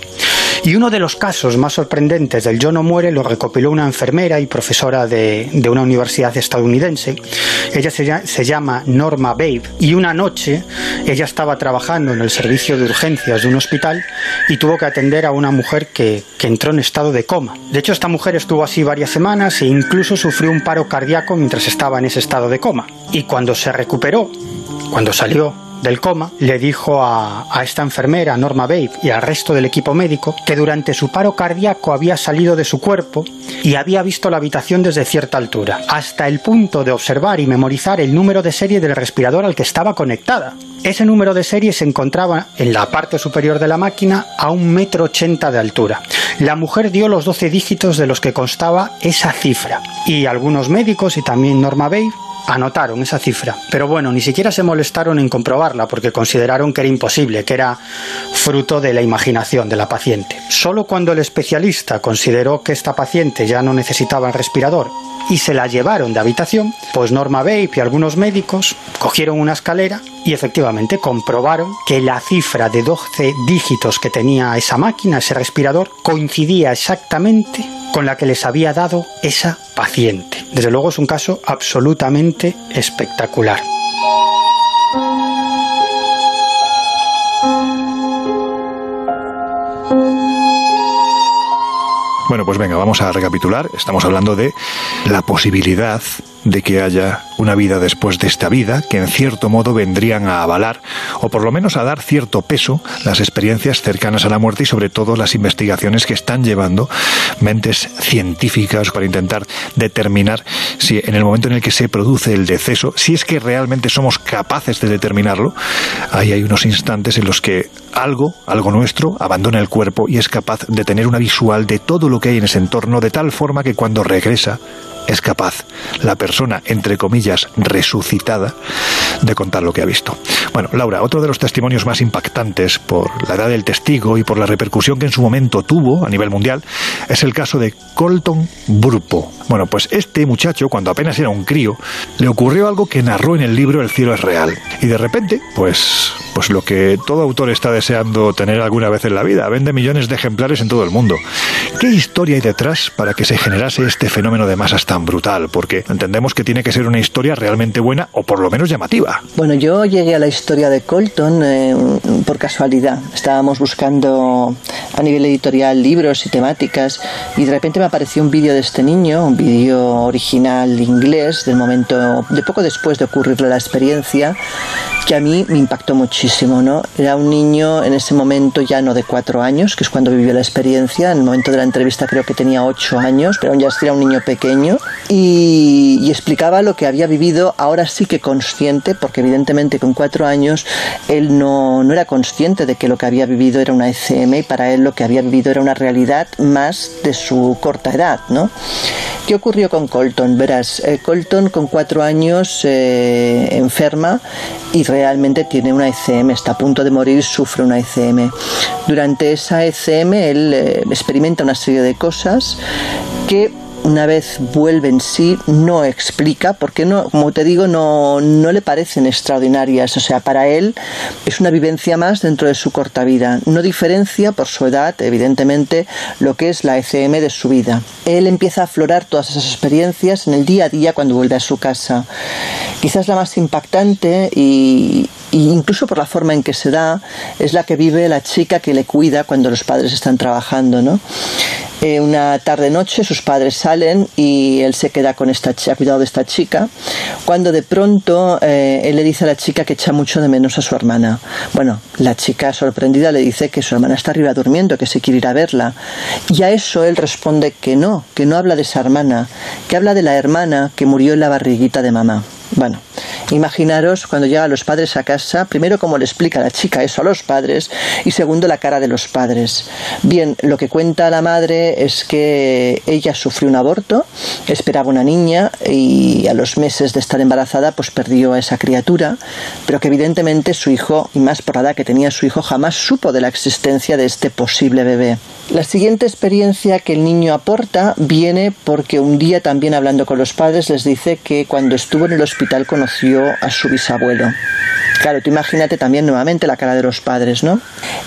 Y uno de los casos más sorprendentes del Yo no muere lo recopiló una enfermera y profesora de, una universidad estadounidense. Ella se, llama Norma Babe y una noche ella estaba trabajando en el servicio de urgencias de un hospital y tuvo que atender a una mujer que, que entró en estado de coma. De hecho, esta mujer estuvo así varias semanas e incluso sufrió un paro cardíaco mientras estaba en ese estado de coma. Y cuando se recuperó, cuando salió del coma, le dijo a, esta enfermera, Norma Babe, y al resto del equipo médico, que durante su paro cardíaco había salido de su cuerpo y había visto la habitación desde cierta altura, hasta el punto de observar y memorizar el número de serie del respirador al que estaba conectada. Ese número de serie se encontraba en la parte superior de la máquina a un metro ochenta de altura. La mujer dio los doce dígitos de los que constaba esa cifra y algunos médicos y también Norma Babe anotaron esa cifra, pero bueno, ni siquiera se molestaron en comprobarla porque consideraron que era imposible, que era fruto de la imaginación de la paciente. Solo cuando el especialista consideró que esta paciente ya no necesitaba el respirador y se la llevaron de habitación, pues Norma Babe y algunos médicos cogieron una escalera y efectivamente comprobaron que la cifra de 12 dígitos que tenía esa máquina, ese respirador, coincidía exactamente con la que les había dado esa paciente. Desde luego es un caso absolutamente espectacular. Bueno, pues venga, vamos a recapitular. Estamos hablando de la posibilidad de que haya una vida después de esta vida, que en cierto modo vendrían a avalar, o por lo menos a dar cierto peso, las experiencias cercanas a la muerte y sobre todo las investigaciones que están llevando mentes científicas para intentar determinar si en el momento en el que se produce el deceso, si es que realmente somos capaces de determinarlo, ahí hay unos instantes en los que algo, algo nuestro, abandona el cuerpo y es capaz de tener una visual de todo lo que hay en ese entorno, de tal forma que cuando regresa, es capaz la persona, entre comillas, resucitada, de contar lo que ha visto. Bueno, Laura, otro de los testimonios más impactantes por la edad del testigo y por la repercusión que en su momento tuvo a nivel mundial es el caso de Colton Burpo. Bueno, pues este muchacho, cuando apenas era un crío, le ocurrió algo que narró en el libro El cielo es real. Y de repente, pues, pues lo que todo autor está deseando tener alguna vez en la vida, vende millones de ejemplares en todo el mundo. ¿Qué historia hay detrás para que se generase este fenómeno de masas tan brutal? Porque entendemos que tiene que ser una historia realmente buena o por lo menos llamativa. Bueno, yo llegué a la historia de Colton eh, por casualidad. Estábamos buscando a nivel editorial libros y temáticas y de repente me apareció un vídeo de este niño, un vídeo original inglés del momento de poco después de ocurrirle la experiencia que a mí me impactó muchísimo, ¿no? Era un niño en ese momento ya no de cuatro años, que es cuando vivió la experiencia. En el momento de la entrevista creo que tenía ocho años, pero aún ya era un niño pequeño y, explicaba lo que había vivido. Ahora sí que consciente, porque evidentemente con cuatro años él no, no era consciente de que lo que había vivido era una ECM y para él lo que había vivido era una realidad más de su corta edad, ¿no? ¿Qué ocurrió con Colton? Verás, eh, Colton con cuatro años eh, enferma y realmente tiene una ECM, está a punto de morir, sufre una ECM. Durante esa ECM él eh, experimenta una serie de cosas que una vez vuelve en sí, no explica, porque no, como te digo, no, no le parecen extraordinarias. O sea, para él es una vivencia más dentro de su corta vida. No diferencia por su edad, evidentemente, lo que es la ECM de su vida. Él empieza a aflorar todas esas experiencias en el día a día cuando vuelve a su casa. Quizás la más impactante y, y incluso por la forma en que se da, es la que vive la chica que le cuida cuando los padres están trabajando, ¿no? Eh, una tarde-noche sus padres salen y él se queda con esta chica, cuidado de esta chica, cuando de pronto eh, él le dice a la chica que echa mucho de menos a su hermana. Bueno, la chica sorprendida le dice que su hermana está arriba durmiendo, que se quiere ir a verla. Y a eso él responde que no, que no habla de esa hermana, que habla de la hermana que murió en la barriguita de mamá. Bueno, imaginaros cuando llegan los padres a casa, primero cómo le explica la chica eso a los padres y segundo la cara de los padres. Bien, lo que cuenta la madre es que ella sufrió un aborto, esperaba una niña y a los meses de estar embarazada pues perdió a esa criatura, pero que evidentemente su hijo, y más por la edad que tenía su hijo, jamás supo de la existencia de este posible bebé. La siguiente experiencia que el niño aporta viene porque un día también hablando con los padres les dice que cuando estuvo en el conoció a su bisabuelo. Claro, tú imagínate también nuevamente la cara de los padres, ¿no?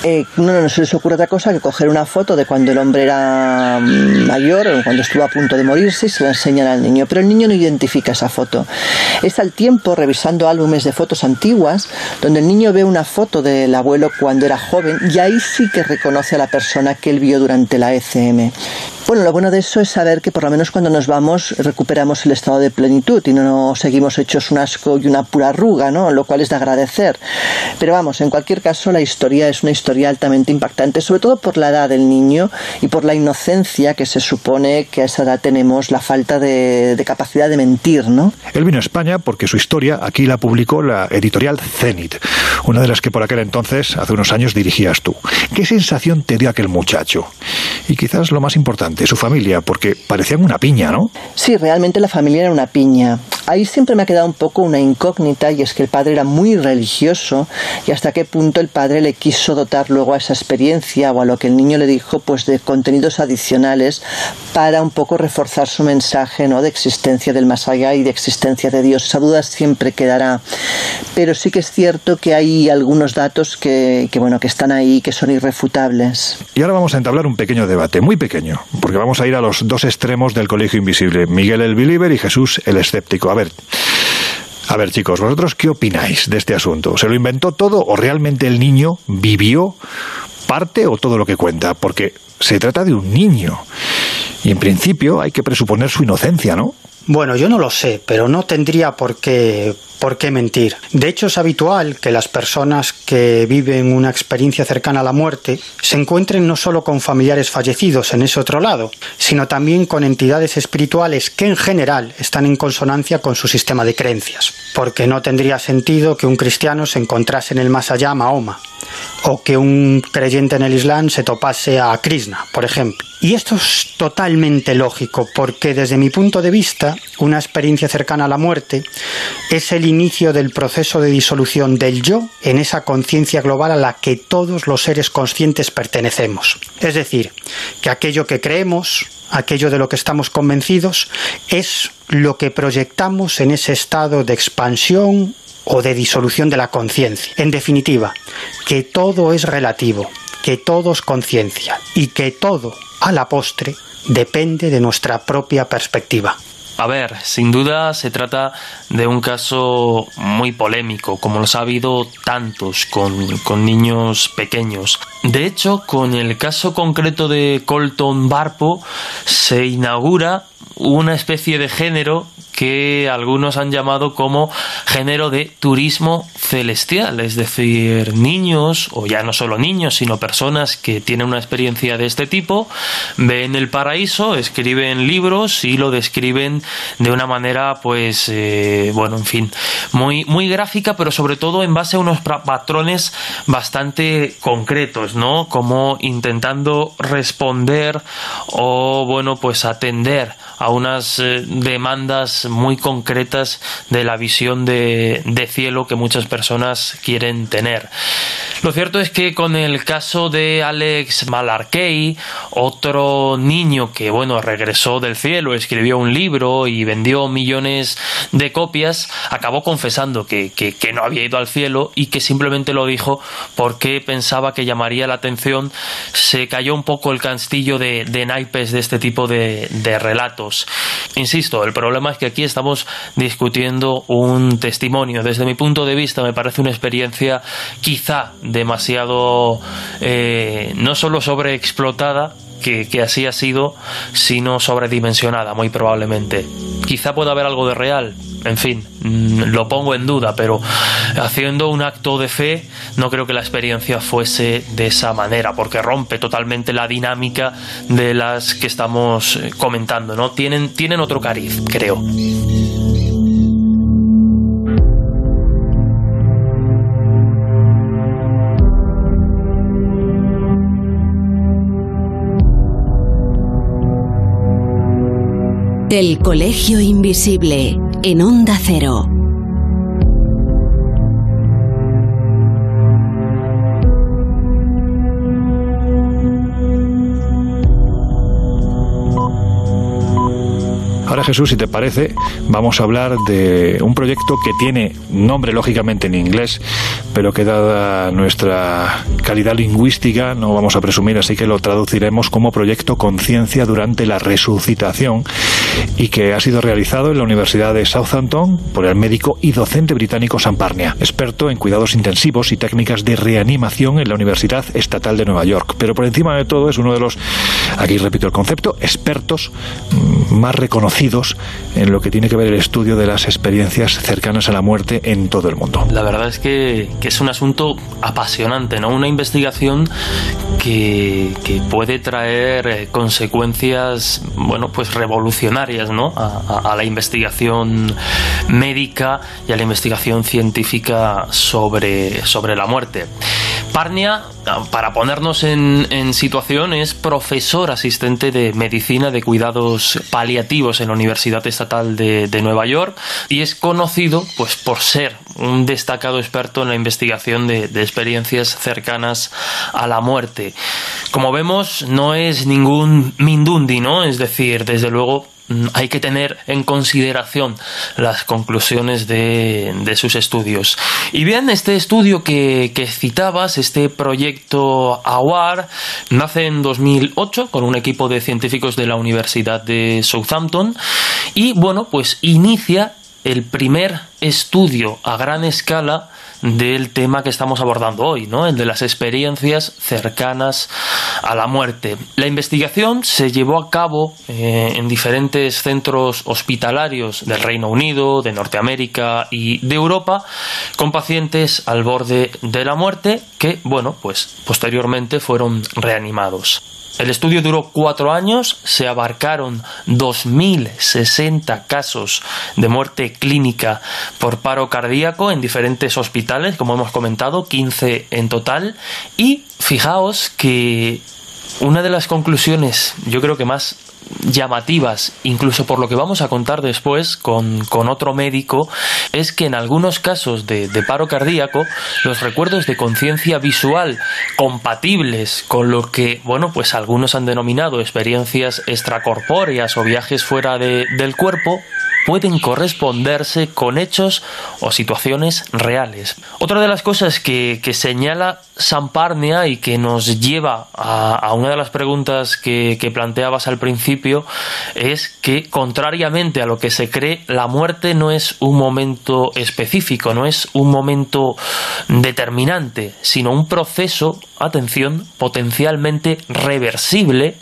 Eh, no, no se les ocurre otra cosa que coger una foto de cuando el hombre era mayor o cuando estuvo a punto de morirse y se la enseñan al niño. Pero el niño no identifica esa foto. Es al tiempo revisando álbumes de fotos antiguas donde el niño ve una foto del abuelo cuando era joven y ahí sí que reconoce a la persona que él vio durante la ECM. Bueno, lo bueno de eso es saber que por lo menos cuando nos vamos recuperamos el estado de plenitud y no nos seguimos hechos un asco y una pura arruga, ¿no? Lo cual es de agradecer. Pero vamos, en cualquier caso la historia es una historia altamente impactante, sobre todo por la edad del niño y por la inocencia que se supone que a esa edad tenemos, la falta de, de capacidad de mentir, ¿no? Él vino a España porque su historia aquí la publicó la editorial Zenit, una de las que por aquel entonces, hace unos años, dirigías tú. ¿Qué sensación te dio aquel muchacho? Y quizás lo más importante, su familia, porque parecían una piña, ¿no? Sí, realmente la familia era una piña. Ahí siempre me ha quedado un poco una incógnita y es que el padre era muy religioso y hasta qué punto el padre le quiso dotar luego a esa experiencia o a lo que el niño le dijo pues de contenidos adicionales para un poco reforzar su mensaje ¿no? de existencia del más allá y de existencia de Dios. Esa duda siempre quedará. Pero sí que es cierto que hay algunos datos que, que bueno, que están ahí, que son irrefutables. Y ahora vamos a entablar un pequeño debate, muy pequeño, porque vamos a ir a los dos extremos del colegio invisible, Miguel el believer y Jesús el escéptico. A ver, a ver, chicos, ¿vosotros qué opináis de este asunto? ¿Se lo inventó todo o realmente el niño vivió parte o todo lo que cuenta? Porque se trata de un niño. Y en principio hay que presuponer su inocencia, ¿no? Bueno, yo no lo sé, pero no tendría por qué, por qué mentir. De hecho, es habitual que las personas que viven una experiencia cercana a la muerte se encuentren no solo con familiares fallecidos en ese otro lado, sino también con entidades espirituales que en general están en consonancia con su sistema de creencias. Porque no tendría sentido que un cristiano se encontrase en el más allá Mahoma, o que un creyente en el Islam se topase a Krishna, por ejemplo. Y esto es totalmente lógico, porque desde mi punto de vista, una experiencia cercana a la muerte es el inicio del proceso de disolución del yo en esa conciencia global a la que todos los seres conscientes pertenecemos. Es decir, que aquello que creemos, aquello de lo que estamos convencidos, es lo que proyectamos en ese estado de expansión o de disolución de la conciencia. En definitiva, que todo es relativo, que todo es conciencia y que todo, a la postre, depende de nuestra propia perspectiva. A ver, sin duda se trata de un caso muy polémico, como los ha habido tantos con, con, niños pequeños. De hecho, con el caso concreto de Colton Barpo se inaugura una especie de género que algunos han llamado como género de turismo celestial, es decir, niños, o ya no solo niños, sino personas que tienen una experiencia de este tipo, ven el paraíso, escriben libros y lo describen de una manera, pues, eh, bueno, en fin, muy, muy gráfica, pero sobre todo en base a unos patrones bastante concretos, ¿no? Como intentando responder o, bueno, pues atender a unas eh, demandas muy concretas de la visión de, cielo que muchas personas quieren tener. Lo cierto es que con el caso de Alex Malarkey, otro niño que bueno regresó del cielo, escribió un libro y vendió millones de copias, acabó confesando que, que, no había ido al cielo y que simplemente lo dijo porque pensaba que llamaría la atención. Se cayó un poco el castillo de, de naipes de este tipo de, de relatos. Insisto, el problema es que aquí estamos discutiendo un testimonio. Desde mi punto de vista me parece una experiencia quizá demasiado eh, no solo sobreexplotada, que, que, así ha sido, sino sobredimensionada, muy probablemente. Quizá pueda haber algo de real, en fin, lo pongo en duda, pero haciendo un acto de fe, no creo que la experiencia fuese de esa manera, porque rompe totalmente la dinámica de las que estamos comentando, ¿no? Tienen, tienen otro cariz, creo. El Colegio Invisible en Onda Cero. Ahora Jesús, si te parece, vamos a hablar de un proyecto que tiene nombre lógicamente en inglés, pero que dada nuestra calidad lingüística no vamos a presumir, así que lo traduciremos como Proyecto Conciencia durante la Resucitación y que ha sido realizado en la Universidad de Southampton por el médico y docente británico Sam Parnia, experto en cuidados intensivos y técnicas de reanimación en la Universidad Estatal de Nueva York. Pero por encima de todo es uno de los, aquí repito el concepto, expertos más reconocidos en lo que tiene que ver el estudio de las experiencias cercanas a la muerte en todo el mundo. La verdad es que, es un asunto apasionante, ¿no? Una investigación que, puede traer eh, consecuencias, bueno, pues revolucionarias, ¿no? A, la investigación médica y a la investigación científica sobre, sobre la muerte. Parnia, para ponernos en, situación, es profesor asistente de medicina de cuidados paliativos en la Universidad Estatal de, Nueva York y es conocido pues, por ser un destacado experto en la investigación de, de experiencias cercanas a la muerte. Como vemos, no es ningún Mindundi, ¿no? Es decir, desde luego hay que tener en consideración las conclusiones de, sus estudios. Y bien, este estudio que, citabas, este proyecto AWAR, nace en 2008 con un equipo de científicos de la Universidad de Southampton y bueno, pues inicia el primer estudio a gran escala del tema que estamos abordando hoy, ¿no? el de las experiencias cercanas a la muerte. La investigación se llevó a cabo eh, en diferentes centros hospitalarios del Reino Unido, de Norteamérica y de Europa, con pacientes al borde de la muerte que, bueno, pues posteriormente fueron reanimados. El estudio duró cuatro años, se abarcaron 2.060 casos de muerte clínica por paro cardíaco en diferentes hospitales, como hemos comentado, 15 en total. Y fijaos que una de las conclusiones, yo creo que más llamativas, incluso por lo que vamos a contar después con, otro médico, es que en algunos casos de, de paro cardíaco, los recuerdos de conciencia visual compatibles con lo que, bueno, pues algunos han denominado experiencias extracorpóreas o viajes fuera de, del cuerpo, pueden corresponderse con hechos o situaciones reales. Otra de las cosas que, señala Samparnia y que nos lleva a, una de las preguntas que, planteabas al principio es que, contrariamente a lo que se cree, la muerte no es un momento específico, no es un momento determinante, sino un proceso, atención, potencialmente reversible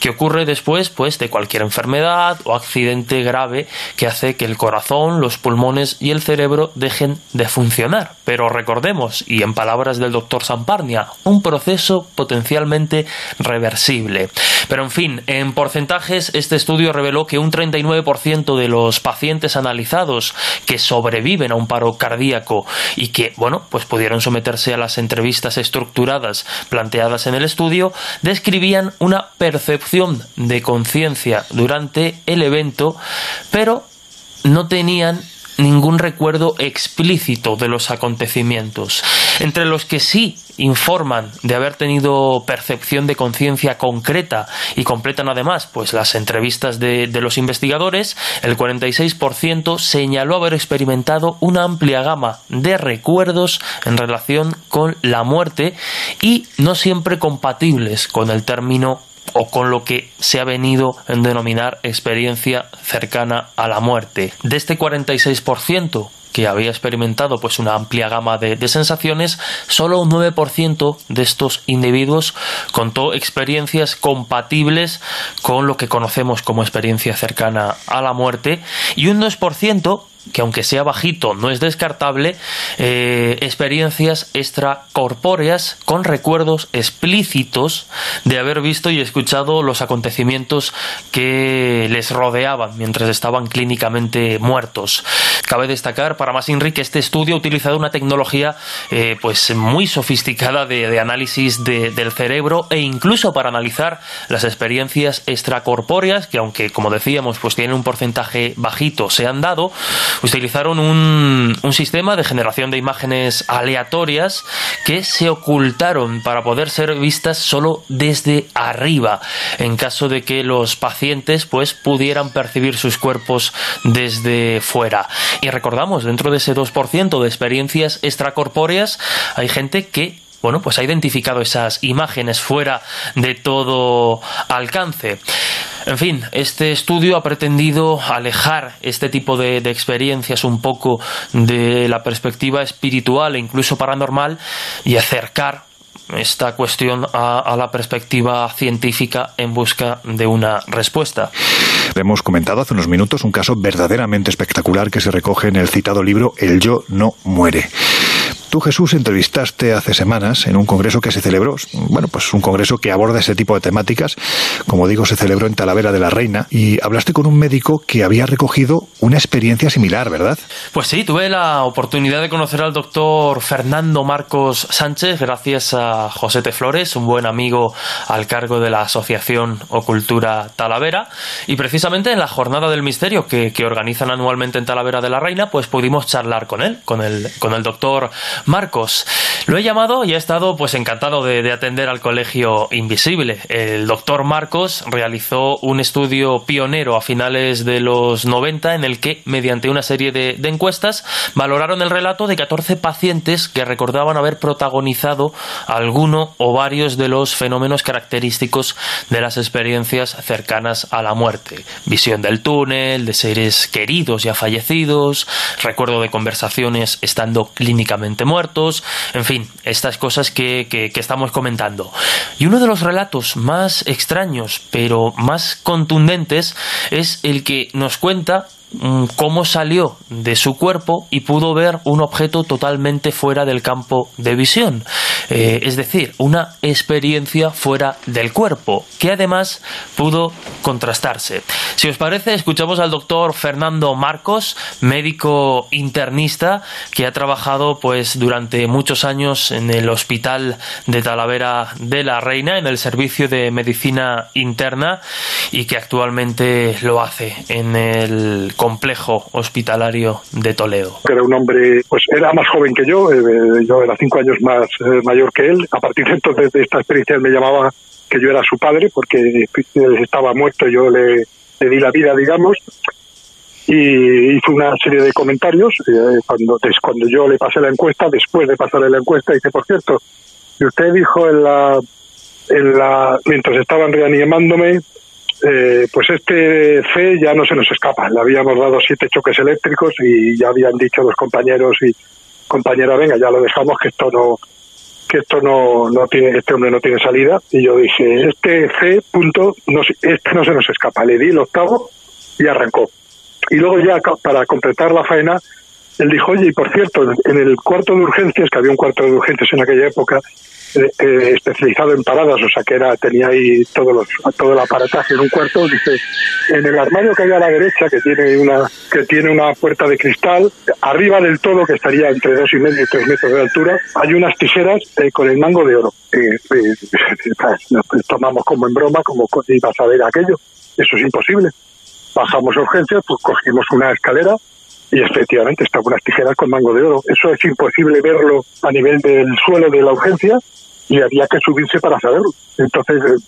que ocurre después pues, de cualquier enfermedad o accidente grave que hace que el corazón, los pulmones y el cerebro dejen de funcionar. Pero recordemos, y en palabras del doctor Samparnia, un proceso potencialmente reversible. Pero en fin, en porcentajes, este estudio reveló que un 39% de los pacientes analizados que sobreviven a un paro cardíaco y que, bueno, pues pudieron someterse a las entrevistas estructuradas planteadas en el estudio, describían una percepción de conciencia durante el evento, pero no tenían ningún recuerdo explícito de los acontecimientos. Entre los que sí informan de haber tenido percepción de conciencia concreta y completan además pues las entrevistas de, de los investigadores, el 46% señaló haber experimentado una amplia gama de recuerdos en relación con la muerte y no siempre compatibles con el término o con lo que se ha venido a denominar experiencia cercana a la muerte. De este 46% que había experimentado pues una amplia gama de, de, sensaciones, solo un 9% de estos individuos contó experiencias compatibles con lo que conocemos como experiencia cercana a la muerte y un 2% que aunque sea bajito no es descartable, eh, experiencias extracorpóreas con recuerdos explícitos de haber visto y escuchado los acontecimientos que les rodeaban mientras estaban clínicamente muertos. Cabe destacar para más que este estudio ha utilizado una tecnología eh, pues muy sofisticada de, análisis del cerebro e incluso para analizar las experiencias extracorpóreas que aunque como decíamos pues tienen un porcentaje bajito se han dado utilizaron un, un sistema de generación de imágenes aleatorias que se ocultaron para poder ser vistas solo desde arriba, en caso de que los pacientes pues pudieran percibir sus cuerpos desde fuera. Y recordamos, dentro de ese 2% de experiencias extracorpóreas hay gente que bueno, pues ha identificado esas imágenes fuera de todo alcance. En fin, este estudio ha pretendido alejar este tipo de, experiencias un poco de la perspectiva espiritual e incluso paranormal y acercar esta cuestión a, a, la perspectiva científica en busca de una respuesta. Hemos comentado hace unos minutos un caso verdaderamente espectacular que se recoge en el citado libro El yo no muere. Tú, Jesús, entrevistaste hace semanas en un congreso que se celebró, bueno, pues un congreso que aborda ese tipo de temáticas. Como digo, se celebró en Talavera de la Reina y hablaste con un médico que había recogido una experiencia similar, ¿verdad? Pues sí, tuve la oportunidad de conocer al doctor Fernando Marcos Sánchez gracias a José T. Flores, un buen amigo al cargo de la Asociación Ocultura Talavera. Y precisamente en la Jornada del Misterio que, que organizan anualmente en Talavera de la Reina, pues pudimos charlar con él, con el, con el doctor Marcos. Lo he llamado y he estado pues encantado de, de, atender al Colegio Invisible. El doctor Marcos realizó un estudio pionero a finales de los 90 en el que, mediante una serie de, de encuestas, valoraron el relato de 14 pacientes que recordaban haber protagonizado alguno o varios de los fenómenos característicos de las experiencias cercanas a la muerte. Visión del túnel, de seres queridos ya fallecidos, recuerdo de conversaciones estando clínicamente muertos, en fin, estas cosas que, que, estamos comentando. Y uno de los relatos más extraños, pero más contundentes, es el que nos cuenta cómo salió de su cuerpo y pudo ver un objeto totalmente fuera del campo de visión. Eh, es decir, una experiencia fuera del cuerpo, que además pudo contrastarse. Si os parece, escuchamos al doctor Fernando Marcos, médico internista, que ha trabajado pues durante muchos años en el hospital de Talavera de la Reina, en el servicio de medicina interna, y que actualmente lo hace en el complejo hospitalario de Toledo. Era un hombre, pues era más joven que yo, eh, yo era cinco años más eh, mayor que él. A partir de entonces de esta experiencia él me llamaba que yo era su padre porque él estaba muerto, yo le, le di la vida, digamos. Y hizo una serie de comentarios eh, cuando, cuando yo le pasé la encuesta, después de pasarle la encuesta, dice, por cierto, y usted dijo en la, en la, mientras estaban reanimándome, eh, pues este C ya no se nos escapa. Le habíamos dado siete choques eléctricos y ya habían dicho los compañeros y compañera, venga, ya lo dejamos que esto no que esto no, no tiene este hombre no tiene salida y yo dije este C punto no este no se nos escapa le di el octavo y arrancó. Y luego ya para completar la faena él dijo oye y por cierto en el cuarto de urgencias que había un cuarto de urgencias en aquella época eh, especializado en paradas, o sea que era tenía ahí todos los, todo el aparataje en un cuarto. Dice, en el armario que hay a la derecha, que tiene una que tiene una puerta de cristal, arriba del todo, que estaría entre dos y medio y tres metros de altura, hay unas tijeras eh, con el mango de oro. Eh, (laughs) nos tomamos como en broma, como ibas a ver aquello. Eso es imposible. Bajamos a urgencias, pues cogimos una escalera, y efectivamente estaban unas tijeras con mango de oro. Eso es imposible verlo a nivel del suelo de la urgencia y había que subirse para saberlo. Entonces,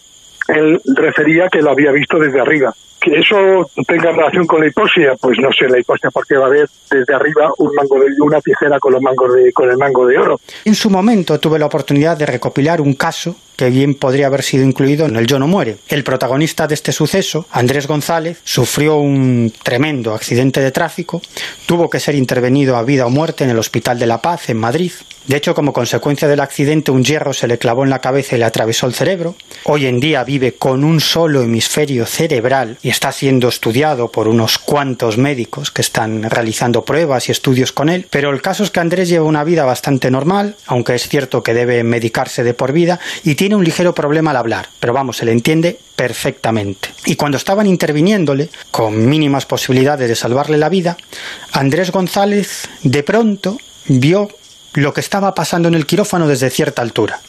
él refería que lo había visto desde arriba. Que eso tenga relación con la hipoxia, pues no sé la hipoxia porque va a haber desde arriba un mango de una tijera con los mangos de con el mango de oro. En su momento tuve la oportunidad de recopilar un caso que bien podría haber sido incluido en el Yo no muere. El protagonista de este suceso, Andrés González, sufrió un tremendo accidente de tráfico, tuvo que ser intervenido a vida o muerte en el Hospital de la Paz en Madrid. De hecho, como consecuencia del accidente, un hierro se le clavó en la cabeza y le atravesó el cerebro. Hoy en día vive con un solo hemisferio cerebral y está siendo estudiado por unos cuantos médicos que están realizando pruebas y estudios con él. Pero el caso es que Andrés lleva una vida bastante normal, aunque es cierto que debe medicarse de por vida y tiene un ligero problema al hablar, pero vamos, se le entiende perfectamente. Y cuando estaban interviniéndole, con mínimas posibilidades de salvarle la vida, Andrés González de pronto vio lo que estaba pasando en el quirófano desde cierta altura.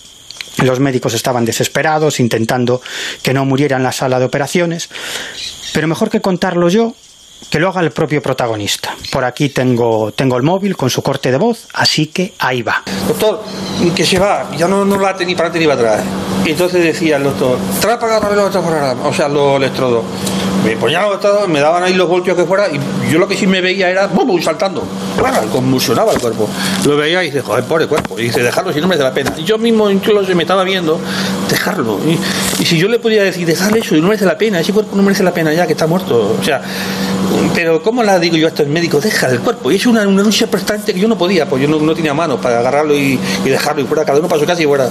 Los médicos estaban desesperados, intentando que no muriera en la sala de operaciones, pero mejor que contarlo yo, que lo haga el propio protagonista. Por aquí tengo, tengo el móvil con su corte de voz, así que ahí va. Doctor, que se va, ya no, no late ni para adelante ni para atrás. Entonces decía el doctor, trae para agarrar los o sea, los electrodos. Me ponían los electrodos, me daban ahí los voltios que fuera, y yo lo que sí me veía era, ¡bum! saltando. Convulsionaba el cuerpo. Lo veía y dice, joder, pobre cuerpo. Y dice, dejarlo si no merece la pena. Y yo mismo incluso me estaba viendo, dejarlo. Y, y si yo le podía decir, dejarle eso, y no merece la pena, ese cuerpo no merece la pena ya, que está muerto. O sea, pero ¿cómo la digo yo a estos médicos? Deja el cuerpo. Y es una, una lucha prestante que yo no podía, pues yo no, no tenía manos para agarrarlo y, dejarlo y fuera, cada uno para su casa y fuera.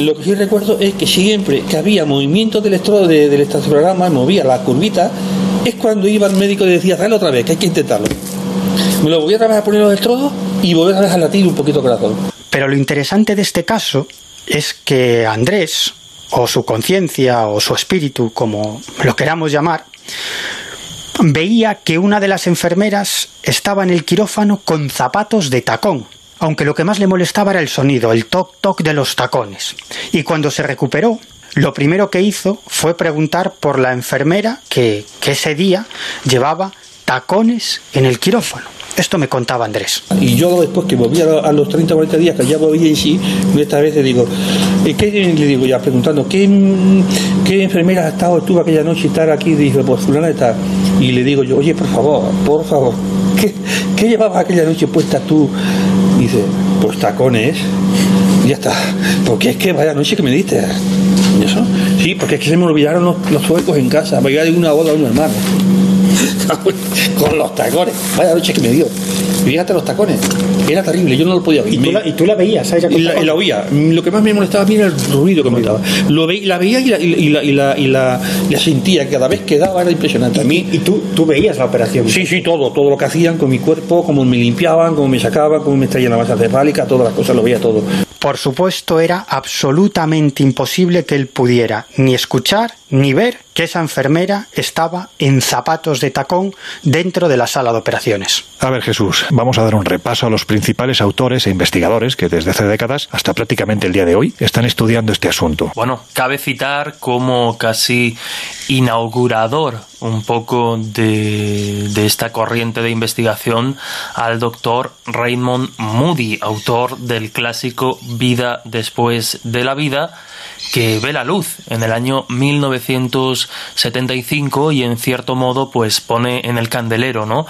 Lo que sí recuerdo es que siempre que había movimiento del electrodo de, del electrocardiograma, movía la curvita, es cuando iba el médico y decía, dale otra vez, que hay que intentarlo. Me lo volví otra vez a poner los electrodos y volví otra vez a latir un poquito el corazón. Pero lo interesante de este caso es que Andrés, o su conciencia, o su espíritu, como lo queramos llamar, veía que una de las enfermeras estaba en el quirófano con zapatos de tacón, aunque lo que más le molestaba era el sonido, el toc-toc de los tacones. Y cuando se recuperó, lo primero que hizo fue preguntar por la enfermera que, que ese día llevaba tacones en el quirófano. Esto me contaba Andrés. Y yo después que volví a, los 30 o 40 días, que ya volví en sí, esta vez le digo, ¿qué, le digo ya preguntando, ¿qué, qué enfermera ha estado tú aquella noche estar aquí? Dice, pues fulana está. Y le digo yo, oye, por favor, por favor, (laughs) ¿qué, qué llevabas aquella noche puesta tú? Dice, pues tacones. Y ya está. Porque es que vaya noche que me diste. ¿Y eso? Sí, porque es que se me olvidaron los, los suecos en casa. Iba de una boda a un hermano. Con los tacones. Vaya noche que me dio. Fíjate los tacones. Era terrible, yo no lo podía oír. ¿Y tú, la, y tú la veías con Y la, y la oía. Lo que más me molestaba a mí era el ruido que me daba. Lo ve- la veía y la, y la, y la, y la- y la sentía. Cada vez que daba era impresionante. A mí, ¿Y tú, tú veías la operación? sí, sí, todo. Todo lo que hacían con mi cuerpo, cómo me limpiaban, cómo me sacaban, cómo me extraían la masa cefálica, todas las cosas, lo veía todo. Por supuesto, era absolutamente imposible que él pudiera ni escuchar ni ver que esa enfermera estaba en zapatos de tacón dentro de la sala de operaciones. A ver, Jesús, vamos a dar un repaso a los principales autores e investigadores que desde hace décadas hasta prácticamente el día de hoy están estudiando este asunto. Bueno, cabe citar como casi inaugurador un poco de, de esta corriente de investigación al doctor Raymond Moody, autor del clásico Vida después de la vida, que ve la luz en el año 1975 y en cierto modo pues pone en el candelero, ¿no?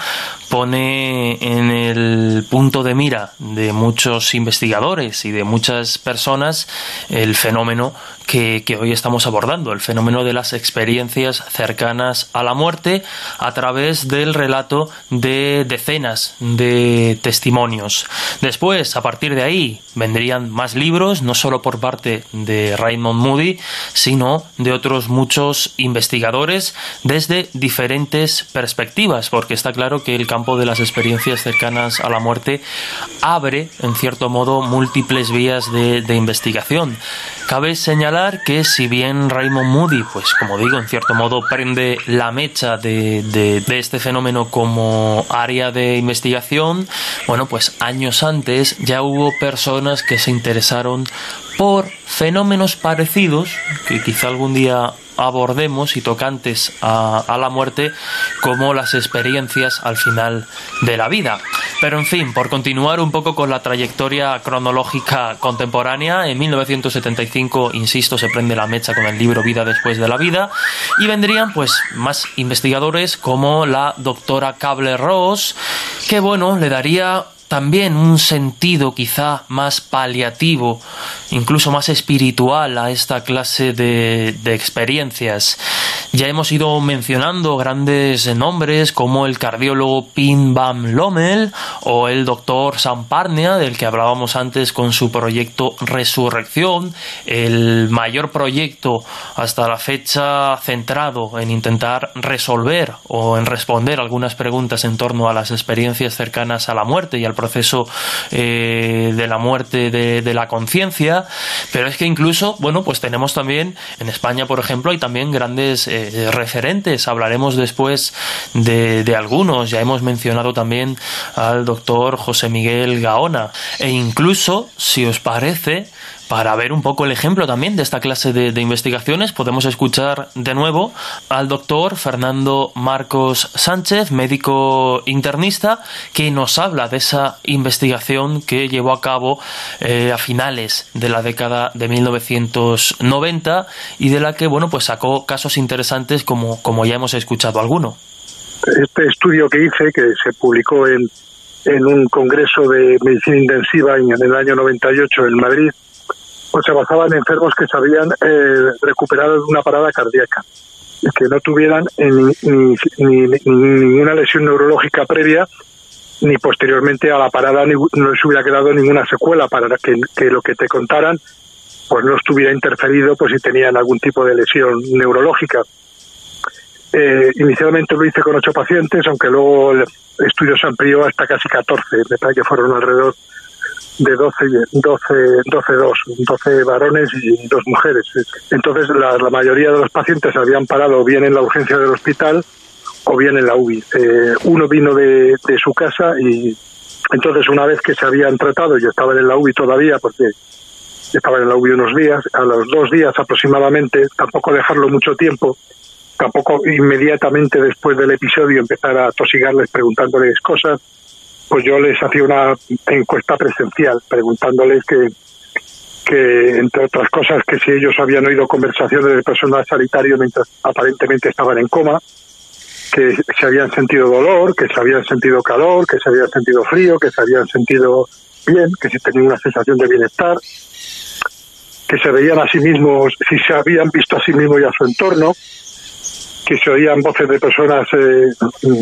Pone en el punto de mira de muchos investigadores y de muchas personas el fenómeno que, que hoy estamos abordando, el fenómeno de las experiencias cercanas a la muerte a través del relato de decenas de testimonios. Después, a partir de ahí, vendrían más libros, no solo por parte de Raymond Moody, sino de otros muchos investigadores desde diferentes perspectivas, porque está claro que el campo de las experiencias cercanas a la muerte abre, en cierto modo, múltiples vías de, de investigación. Cabe señalar que si bien Raymond Moody, pues como digo, en cierto modo prende la mecha de, de- de este fenómeno como área de investigación, bueno, pues años antes ya hubo personas que se interesaron por fenómenos parecidos, que quizá algún día abordemos y tocantes a, a la muerte como las experiencias al final de la vida. Pero en fin, por continuar un poco con la trayectoria cronológica contemporánea, en 1975, insisto, se prende la mecha con el libro Vida después de la vida y vendrían pues más investigadores como la doctora Cable Ross, que bueno, le daría también un sentido quizá más paliativo, incluso más espiritual a esta clase de, experiencias. Ya hemos ido mencionando grandes nombres como el cardiólogo Pim Bam Lommel o el doctor Sam Parnia, del que hablábamos antes con su proyecto Resurrección, el mayor proyecto hasta la fecha centrado en intentar resolver o en responder algunas preguntas en torno a las experiencias cercanas a la muerte y al proceso eh, de la muerte de, la conciencia, pero es que incluso, bueno, pues tenemos también en España, por ejemplo, hay también grandes eh, referentes, hablaremos después de, de algunos, ya hemos mencionado también al doctor José Miguel Gaona, e incluso, si os parece, para ver un poco el ejemplo también de esta clase de, investigaciones, podemos escuchar de nuevo al doctor Fernando Marcos Sánchez, médico internista, que nos habla de esa investigación que llevó a cabo eh, a finales de la década de 1990 y de la que bueno pues sacó casos interesantes como, como ya hemos escuchado alguno. Este estudio que hice, que se publicó en, en un congreso de medicina intensiva en, en el año 98 en Madrid, pues se basaba en enfermos que se habían eh, recuperado de una parada cardíaca que no tuvieran ni, ni- ni- ninguna lesión neurológica previa ni posteriormente a la parada ni- no les hubiera quedado ninguna secuela para que, que lo que te contaran pues no estuviera interferido pues si tenían algún tipo de lesión neurológica. Eh, inicialmente lo hice con ocho pacientes, aunque luego el estudio se amplió hasta casi 14, me parece que fueron alrededor de 12, 12, 12, 2, 12 varones y dos mujeres. Entonces la, mayoría de los pacientes habían parado bien en la urgencia del hospital o bien en la UBI. Eh, uno vino de, de su casa y entonces una vez que se habían tratado, yo estaba en la UBI todavía porque estaba en la UBI unos días, a los dos días aproximadamente, tampoco dejarlo mucho tiempo, tampoco inmediatamente después del episodio empezar a tosigarles preguntándoles cosas, pues yo les hacía una encuesta presencial preguntándoles que, que entre otras cosas, que si ellos habían oído conversaciones de personal sanitario mientras aparentemente estaban en coma, que se habían sentido dolor, que se habían sentido calor, que se habían sentido frío, que se habían sentido bien, que se tenían una sensación de bienestar, que se veían a sí mismos, si se habían visto a sí mismos y a su entorno, que se oían voces de personas eh,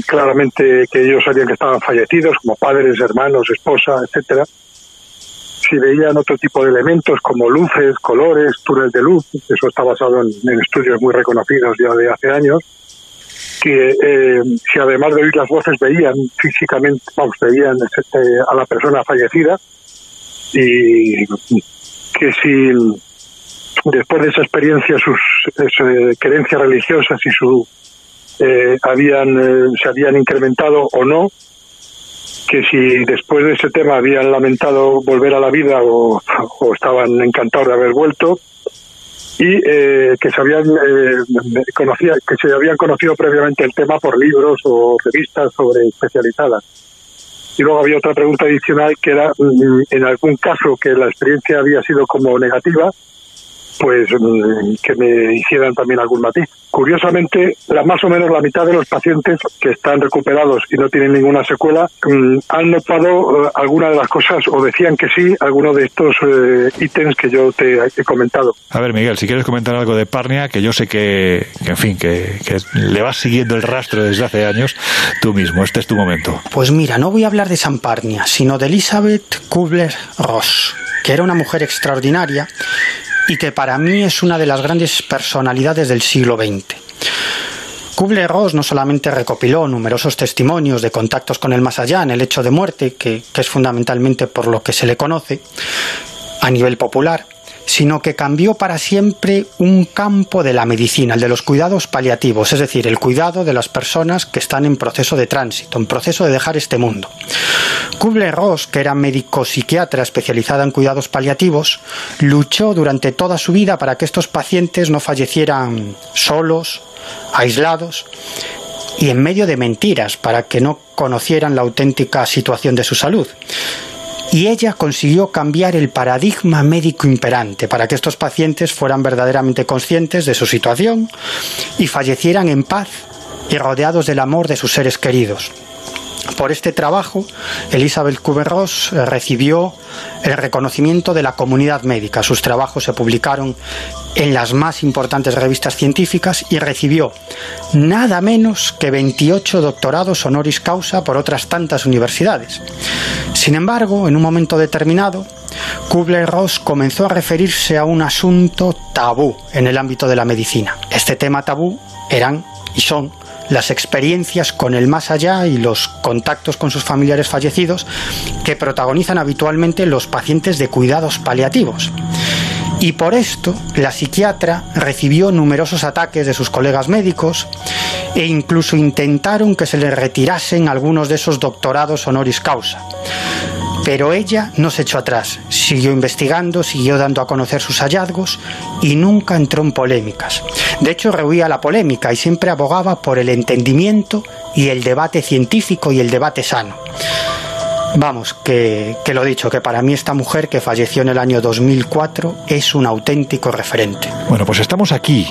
claramente que ellos sabían que estaban fallecidos, como padres, hermanos, esposa, etcétera. Si veían otro tipo de elementos como luces, colores, túneles de luz, eso está basado en, estudios muy reconocidos ya de hace años, que eh, si además de oír las voces veían físicamente, vamos, veían a la persona fallecida y que si después de esa experiencia sus eh, creencias religiosas y su eh, habían eh, se habían incrementado o no que si después de ese tema habían lamentado volver a la vida o, estaban encantados de haber vuelto y eh, que se habían eh, conocía, que se habían conocido previamente el tema por libros o revistas sobre especializadas. Y luego había otra pregunta adicional que era mm, en algún caso que la experiencia había sido como negativa, pues mm, que me hicieran también algún matiz. Curiosamente, la, más o menos la mitad de los pacientes que están recuperados y no tienen ninguna secuela mm, han notado eh, alguna de las cosas o decían que sí, alguno de estos eh, ítems que yo te he comentado. A ver, Miguel, si quieres comentar algo de Parnia, que yo sé que, que en fin, que, que le vas siguiendo el rastro desde hace años, tú mismo, este es tu momento. Pues mira, no voy a hablar de San Parnia, sino de Elizabeth Kubler-Ross, que era una mujer extraordinaria y que para mí es una de las grandes personalidades del siglo XX. Kubler-Ross no solamente recopiló numerosos testimonios de contactos con el más allá en el hecho de muerte, que, que es fundamentalmente por lo que se le conoce a nivel popular, sino que cambió para siempre un campo de la medicina, el de los cuidados paliativos, es decir, el cuidado de las personas que están en proceso de tránsito, en proceso de dejar este mundo. Kubler-Ross, que era médico psiquiatra especializada en cuidados paliativos, luchó durante toda su vida para que estos pacientes no fallecieran solos, aislados y en medio de mentiras, para que no conocieran la auténtica situación de su salud y ella consiguió cambiar el paradigma médico imperante para que estos pacientes fueran verdaderamente conscientes de su situación y fallecieran en paz y rodeados del amor de sus seres queridos. Por este trabajo, Elizabeth Kubler-Ross recibió el reconocimiento de la comunidad médica. Sus trabajos se publicaron en las más importantes revistas científicas y recibió nada menos que 28 doctorados honoris causa por otras tantas universidades. Sin embargo, en un momento determinado, Kubler-Ross comenzó a referirse a un asunto tabú en el ámbito de la medicina. Este tema tabú eran y son las experiencias con el más allá y los contactos con sus familiares fallecidos que protagonizan habitualmente los pacientes de cuidados paliativos. Y por esto, la psiquiatra recibió numerosos ataques de sus colegas médicos e incluso intentaron que se le retirasen algunos de esos doctorados honoris causa. Pero ella no se echó atrás, siguió investigando, siguió dando a conocer sus hallazgos y nunca entró en polémicas. De hecho, rehuía la polémica y siempre abogaba por el entendimiento y el debate científico y el debate sano. Vamos, que, que lo dicho, que para mí esta mujer que falleció en el año 2004 es un auténtico referente. Bueno, pues estamos aquí,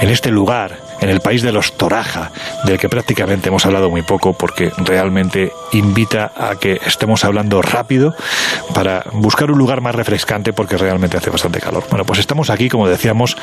en este lugar, en el país de los Toraja, del que prácticamente hemos hablado muy poco porque realmente invita a que estemos hablando rápido para buscar un lugar más refrescante porque realmente hace bastante calor. Bueno, pues estamos aquí, como decíamos,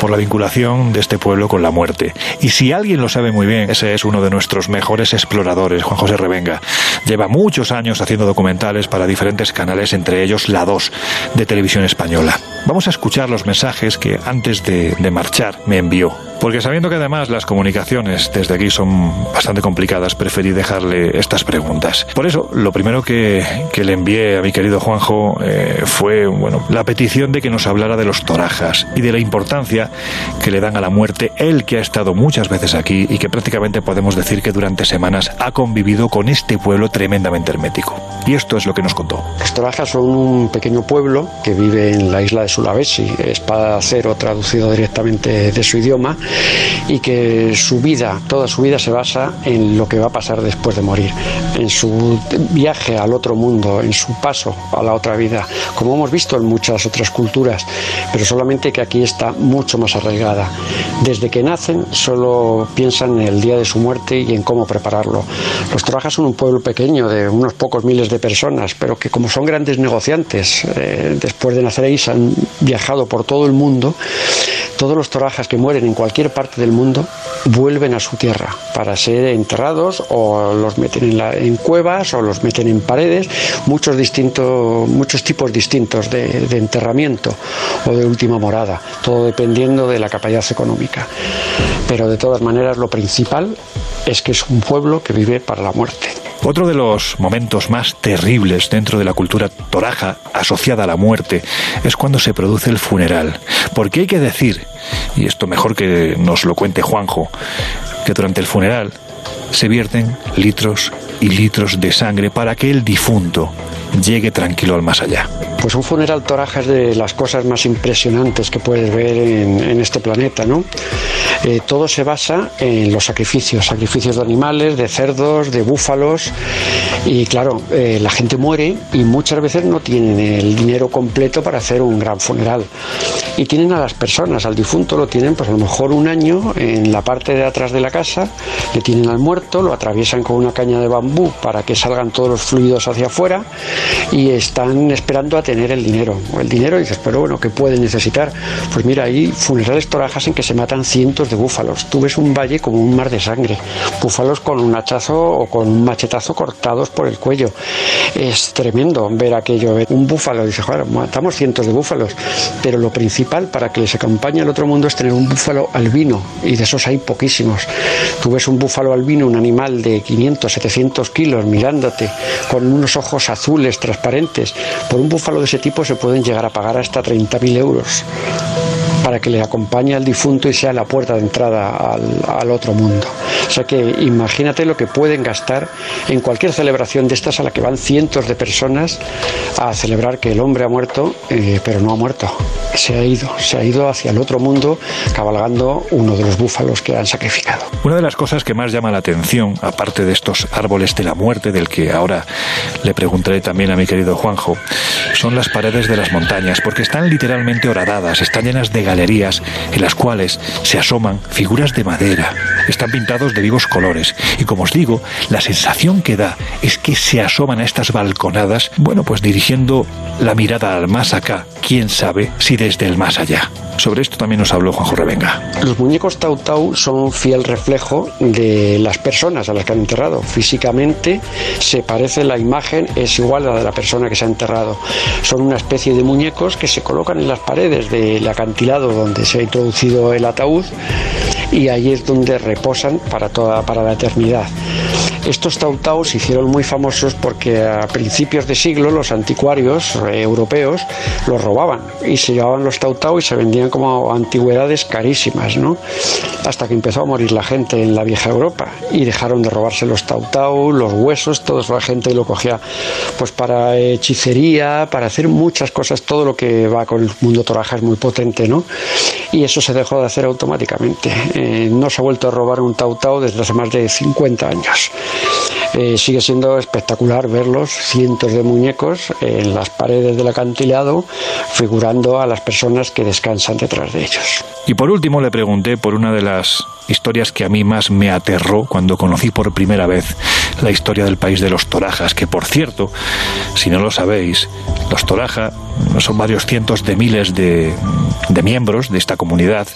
por la vinculación de este pueblo con la muerte. Y si alguien lo sabe muy bien, ese es uno de nuestros mejores exploradores, Juan José Revenga. Lleva muchos años haciendo documentales para diferentes canales, entre ellos La 2 de Televisión Española. Vamos a escuchar los mensajes que antes de, de marchar me envió. Porque sabiendo que además las comunicaciones desde aquí son bastante complicadas, preferí dejarle estas preguntas. Por eso, lo primero que, que le envié a mi querido Juanjo eh, fue bueno, la petición de que nos hablara de los torajas y de la importancia que le dan a la muerte él que ha estado muchas veces aquí y que prácticamente podemos decir que durante semanas ha convivido con este pueblo tremendamente hermético. Y esto es lo que nos contó. Los torajas son un pequeño pueblo que vive en la isla de Sulawesi, espada cero traducido directamente de su idioma, y que su vida, toda su vida se basa en lo que va a pasar después de morir, en su viaje al otro mundo, en su paso a la otra vida, como hemos visto en muchas otras culturas, pero solamente que aquí está mucho más arraigada. Desde que nacen solo piensan en el día de su muerte y en cómo prepararlo. Los Torajas son un pueblo pequeño de unos pocos miles de personas, pero que como son grandes negociantes, eh, después de nacer ahí se han viajado por todo el mundo, todos los torajas que mueren en cualquier parte del mundo vuelven a su tierra para ser enterrados o los meten en, la- en cuevas o los meten en paredes, muchos, distintos, muchos tipos distintos de, de enterramiento o de última morada, todo dependiendo de la capacidad económica. Pero de todas maneras lo principal es que es un pueblo que vive para la muerte. Otro de los momentos más terribles dentro de la cultura toraja asociada a la muerte es cuando se produce el funeral. Porque hay que decir, y esto mejor que nos lo cuente Juanjo, que durante el funeral se vierten litros y litros de sangre para que el difunto llegue tranquilo al más allá. Pues un funeral toraja es de las cosas más impresionantes que puedes ver en, en este planeta, ¿no? Eh, todo se basa en los sacrificios, sacrificios de animales, de cerdos, de búfalos, y claro, eh, la gente muere y muchas veces no tienen el dinero completo para hacer un gran funeral. Y tienen a las personas, al difunto lo tienen pues a lo mejor un año en la parte de atrás de la casa, le tienen al muerto, lo atraviesan con una caña de bambú para que salgan todos los fluidos hacia afuera y están esperando a tener el dinero. El dinero dices, pero bueno, ¿qué pueden necesitar? Pues mira, hay funerales torajas en que se matan cientos de búfalos. Tú ves un valle como un mar de sangre. Búfalos con un hachazo o con un machetazo cortados por el cuello. Es tremendo ver aquello. Un búfalo, dice, joder, matamos cientos de búfalos. Pero lo principal para que les acompañe al otro mundo es tener un búfalo albino. Y de esos hay poquísimos. Tú ves un búfalo albino, un animal de 500, 700 kilos mirándote, con unos ojos azules, transparentes. Por un búfalo de ese tipo se pueden llegar a pagar hasta 30.000 euros para que le acompañe al difunto y sea la puerta de entrada al, al otro mundo. O sea que imagínate lo que pueden gastar en cualquier celebración de estas a la que van cientos de personas a celebrar que el hombre ha muerto, eh, pero no ha muerto. Se ha ido, se ha ido hacia el otro mundo cabalgando uno de los búfalos que han sacrificado. Una de las cosas que más llama la atención, aparte de estos árboles de la muerte, del que ahora le preguntaré también a mi querido Juanjo, son las paredes de las montañas, porque están literalmente horadadas, están llenas de galerías en las cuales se asoman figuras de madera, están pintados de vivos colores, y como os digo, la sensación que da es que se asoman a estas balconadas, bueno, pues dirigiendo la mirada al más acá, quién sabe si desde el más allá. Sobre esto también nos habló Juanjo Revenga. Los muñecos Tau Tau son un fiel reflejo de las personas a las que han enterrado. Físicamente se parece la imagen, es igual a la de la persona que se ha enterrado. Son una especie de muñecos que se colocan en las paredes del acantilado donde se ha introducido el ataúd y ahí es donde reposan para toda para la eternidad. Estos Tau Tau se hicieron muy famosos porque a principios de siglo los anticuarios eh, europeos los robaban y se llevaban los Tau Tau y se vendían como antigüedades carísimas, ¿no? Hasta que empezó a morir la gente en la vieja Europa y dejaron de robarse los Tau Tau, los huesos, toda la gente lo cogía pues para hechicería, para hacer muchas cosas, todo lo que va con el mundo toraja es muy potente, ¿no? Y eso se dejó de hacer automáticamente. Eh, no se ha vuelto a robar un Tau Tau desde hace más de 50 años. Eh, sigue siendo espectacular verlos, cientos de muñecos en las paredes del acantilado, figurando a las personas que descansan detrás de ellos. Y por último le pregunté por una de las historias que a mí más me aterró cuando conocí por primera vez la historia del país de los Torajas, que por cierto, si no lo sabéis, los Toraja son varios cientos de miles de, de miembros de esta comunidad.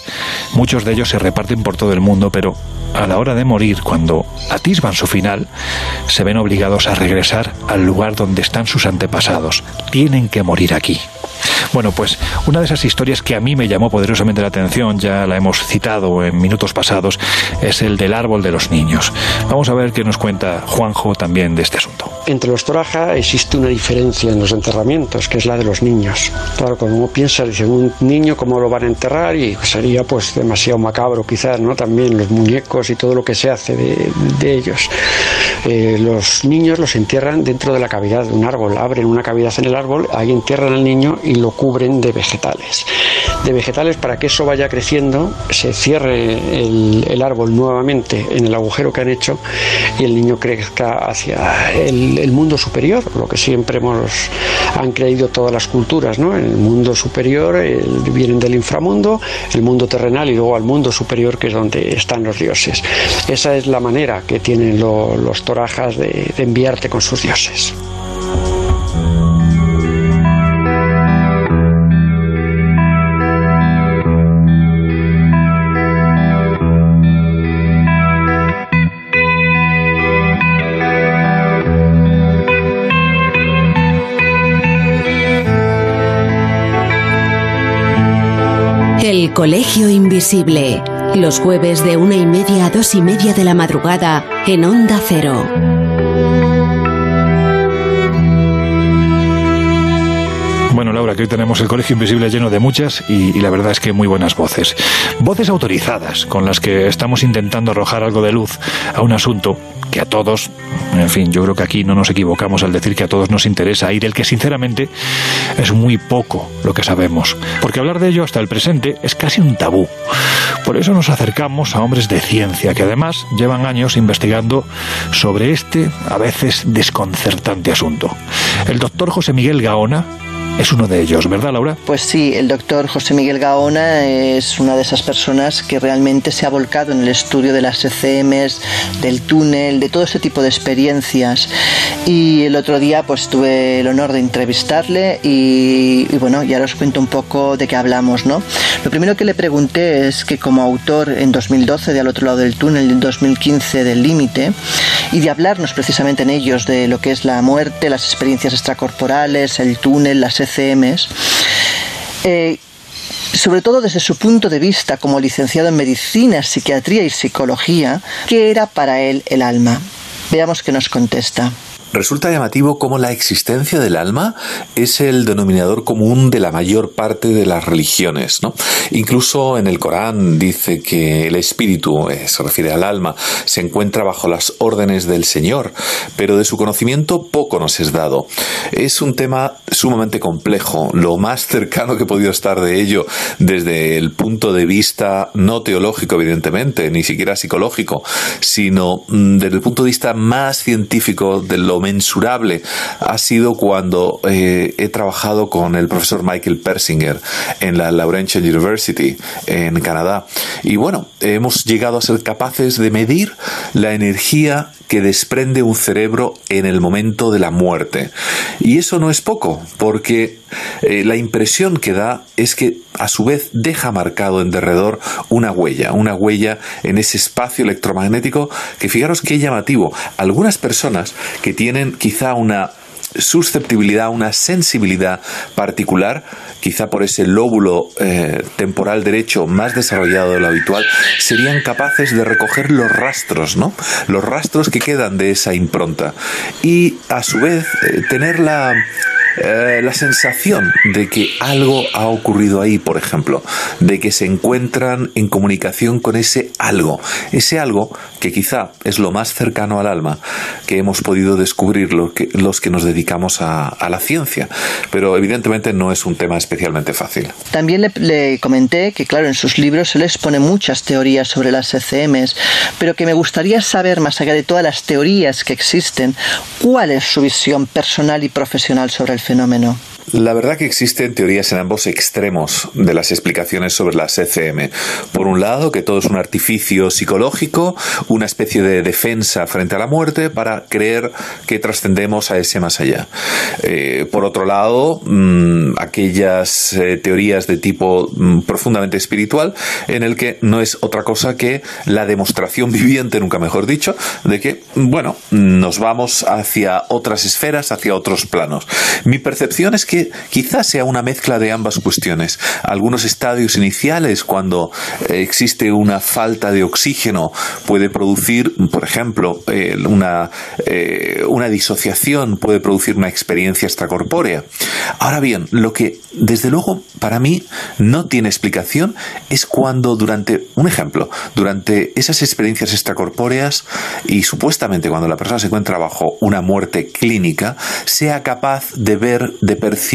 Muchos de ellos se reparten por todo el mundo, pero a la hora de morir, cuando atisban su final, se ven obligados a regresar al lugar donde están sus antepasados. Tienen que morir aquí. Bueno, pues una de esas historias que a mí me llamó poderosamente la atención, ya la hemos citado en minutos pasados, es el del árbol de los niños. Vamos a ver qué nos cuenta Juanjo también de este asunto. Entre los Toraja existe una diferencia en los enterramientos, que es la de los niños. Claro, cuando uno piensa, dice, un niño, ¿cómo lo van a enterrar? Y sería pues demasiado macabro quizás, ¿no? También los muñecos y todo lo que se hace de, de ellos. Eh, los niños los entierran dentro de la cavidad de un árbol, abren una cavidad en el árbol, ahí entierran al niño y lo cubren de vegetales. De vegetales para que eso vaya creciendo, se cierre el, el árbol nuevamente en el agujero que han hecho y el niño crezca hacia el, el mundo superior, lo que siempre hemos, han creído todas las culturas, ¿no? En el mundo superior el- vienen del inframundo, el mundo terrenal y luego al mundo superior que es donde están los dioses. Esa es la manera que tienen lo- los torajas de enviarte con sus dioses. Colegio Invisible. Los jueves de una y media a dos y media de la madrugada en Onda Cero. Que hoy tenemos el Colegio Invisible lleno de muchas y, y la verdad es que muy buenas voces. Voces autorizadas con las que estamos intentando arrojar algo de luz a un asunto que a todos, en fin, yo creo que aquí no nos equivocamos al decir que a todos nos interesa y del que sinceramente es muy poco lo que sabemos. Porque hablar de ello hasta el presente es casi un tabú. Por eso nos acercamos a hombres de ciencia que además llevan años investigando sobre este a veces desconcertante asunto. El doctor José Miguel Gaona es uno de ellos, ¿verdad, Laura? Pues sí, el doctor José Miguel Gaona es una de esas personas que realmente se ha volcado en el estudio de las ECMs, del túnel, de todo ese tipo de experiencias. Y el otro día pues tuve el honor de entrevistarle y, bueno, ya os cuento un poco de qué hablamos, ¿no? Lo primero que le pregunté es que como autor en 2012 de Al otro lado del túnel, en 2015 del límite, y de hablarnos precisamente en ellos de lo que es la muerte, las experiencias extracorporales, el túnel, las ECMs, eh, sobre todo desde su punto de vista como licenciado en medicina, psiquiatría y psicología, ¿qué era para él el alma? Veamos qué nos contesta. Resulta llamativo cómo la existencia del alma es el denominador común de la mayor parte de las religiones. Incluso en el Corán dice que el espíritu, eh, se refiere al alma, se encuentra bajo las órdenes del Señor, pero de su conocimiento poco nos es dado. Es un tema sumamente complejo. Lo más cercano que he podido estar de ello desde el punto de vista no teológico, evidentemente, ni siquiera psicológico, sino mm, desde el punto de vista más científico de lo mensurable ha sido cuando eh, he trabajado con el profesor Michael Persinger en la Laurentian University en Canadá. Y bueno, hemos llegado a ser capaces de medir la energía que desprende un cerebro en el momento de la muerte. Y eso no es poco, porque eh, la impresión que da es que a su vez deja marcado en derredor una huella, una huella en ese espacio electromagnético que fijaros qué llamativo. Algunas personas que tienen quizá una susceptibilidad, una sensibilidad particular, quizá por ese lóbulo eh, temporal derecho más desarrollado de lo habitual, serían capaces de recoger los rastros, ¿no? Los rastros que quedan de esa impronta. Y a su vez eh, tener la eh, la sensación de que algo ha ocurrido ahí, por ejemplo, de que se encuentran en comunicación con ese algo, ese algo que quizá es lo más cercano al alma que hemos podido descubrir los que nos dedicamos a, a la ciencia, pero evidentemente no es un tema especialmente fácil. También le, le comenté que, claro, en sus libros se les expone muchas teorías sobre las ECMs, pero que me gustaría saber, más allá de todas las teorías que existen, cuál es su visión personal y profesional sobre el fenómeno. La verdad que existen teorías en ambos extremos de las explicaciones sobre las ECM. Por un lado, que todo es un artificio psicológico, una especie de defensa frente a la muerte para creer que trascendemos a ese más allá. Eh, por otro lado, mm, aquellas eh, teorías de tipo mm, profundamente espiritual en el que no es otra cosa que la demostración (laughs) viviente, nunca mejor dicho, de que, bueno, nos vamos hacia otras esferas, hacia otros planos. Mi percepción es que quizás sea una mezcla de ambas cuestiones. Algunos estadios iniciales, cuando eh, existe una falta de oxígeno, puede producir, por ejemplo, eh, una, eh, una disociación, puede producir una experiencia extracorpórea. Ahora bien, lo que desde luego para mí no tiene explicación es cuando durante, un ejemplo, durante esas experiencias extracorpóreas y supuestamente cuando la persona se encuentra bajo una muerte clínica, sea capaz de ver, de percibir,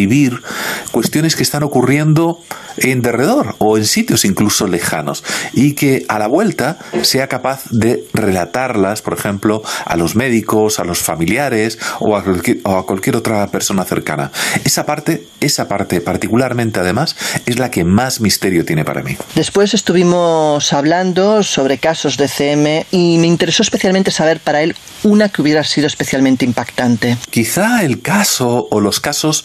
cuestiones que están ocurriendo en derredor o en sitios incluso lejanos y que a la vuelta sea capaz de relatarlas, por ejemplo, a los médicos, a los familiares o a cualquier, o a cualquier otra persona cercana. Esa parte, esa parte particularmente además es la que más misterio tiene para mí. Después estuvimos hablando sobre casos de CM y me interesó especialmente saber para él una que hubiera sido especialmente impactante. Quizá el caso o los casos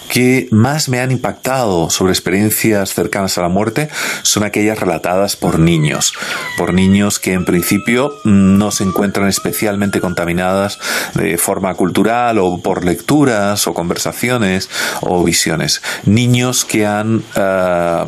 que más me han impactado sobre experiencias cercanas a la muerte son aquellas relatadas por niños, por niños que en principio no se encuentran especialmente contaminadas de forma cultural o por lecturas o conversaciones o visiones. Niños que han eh,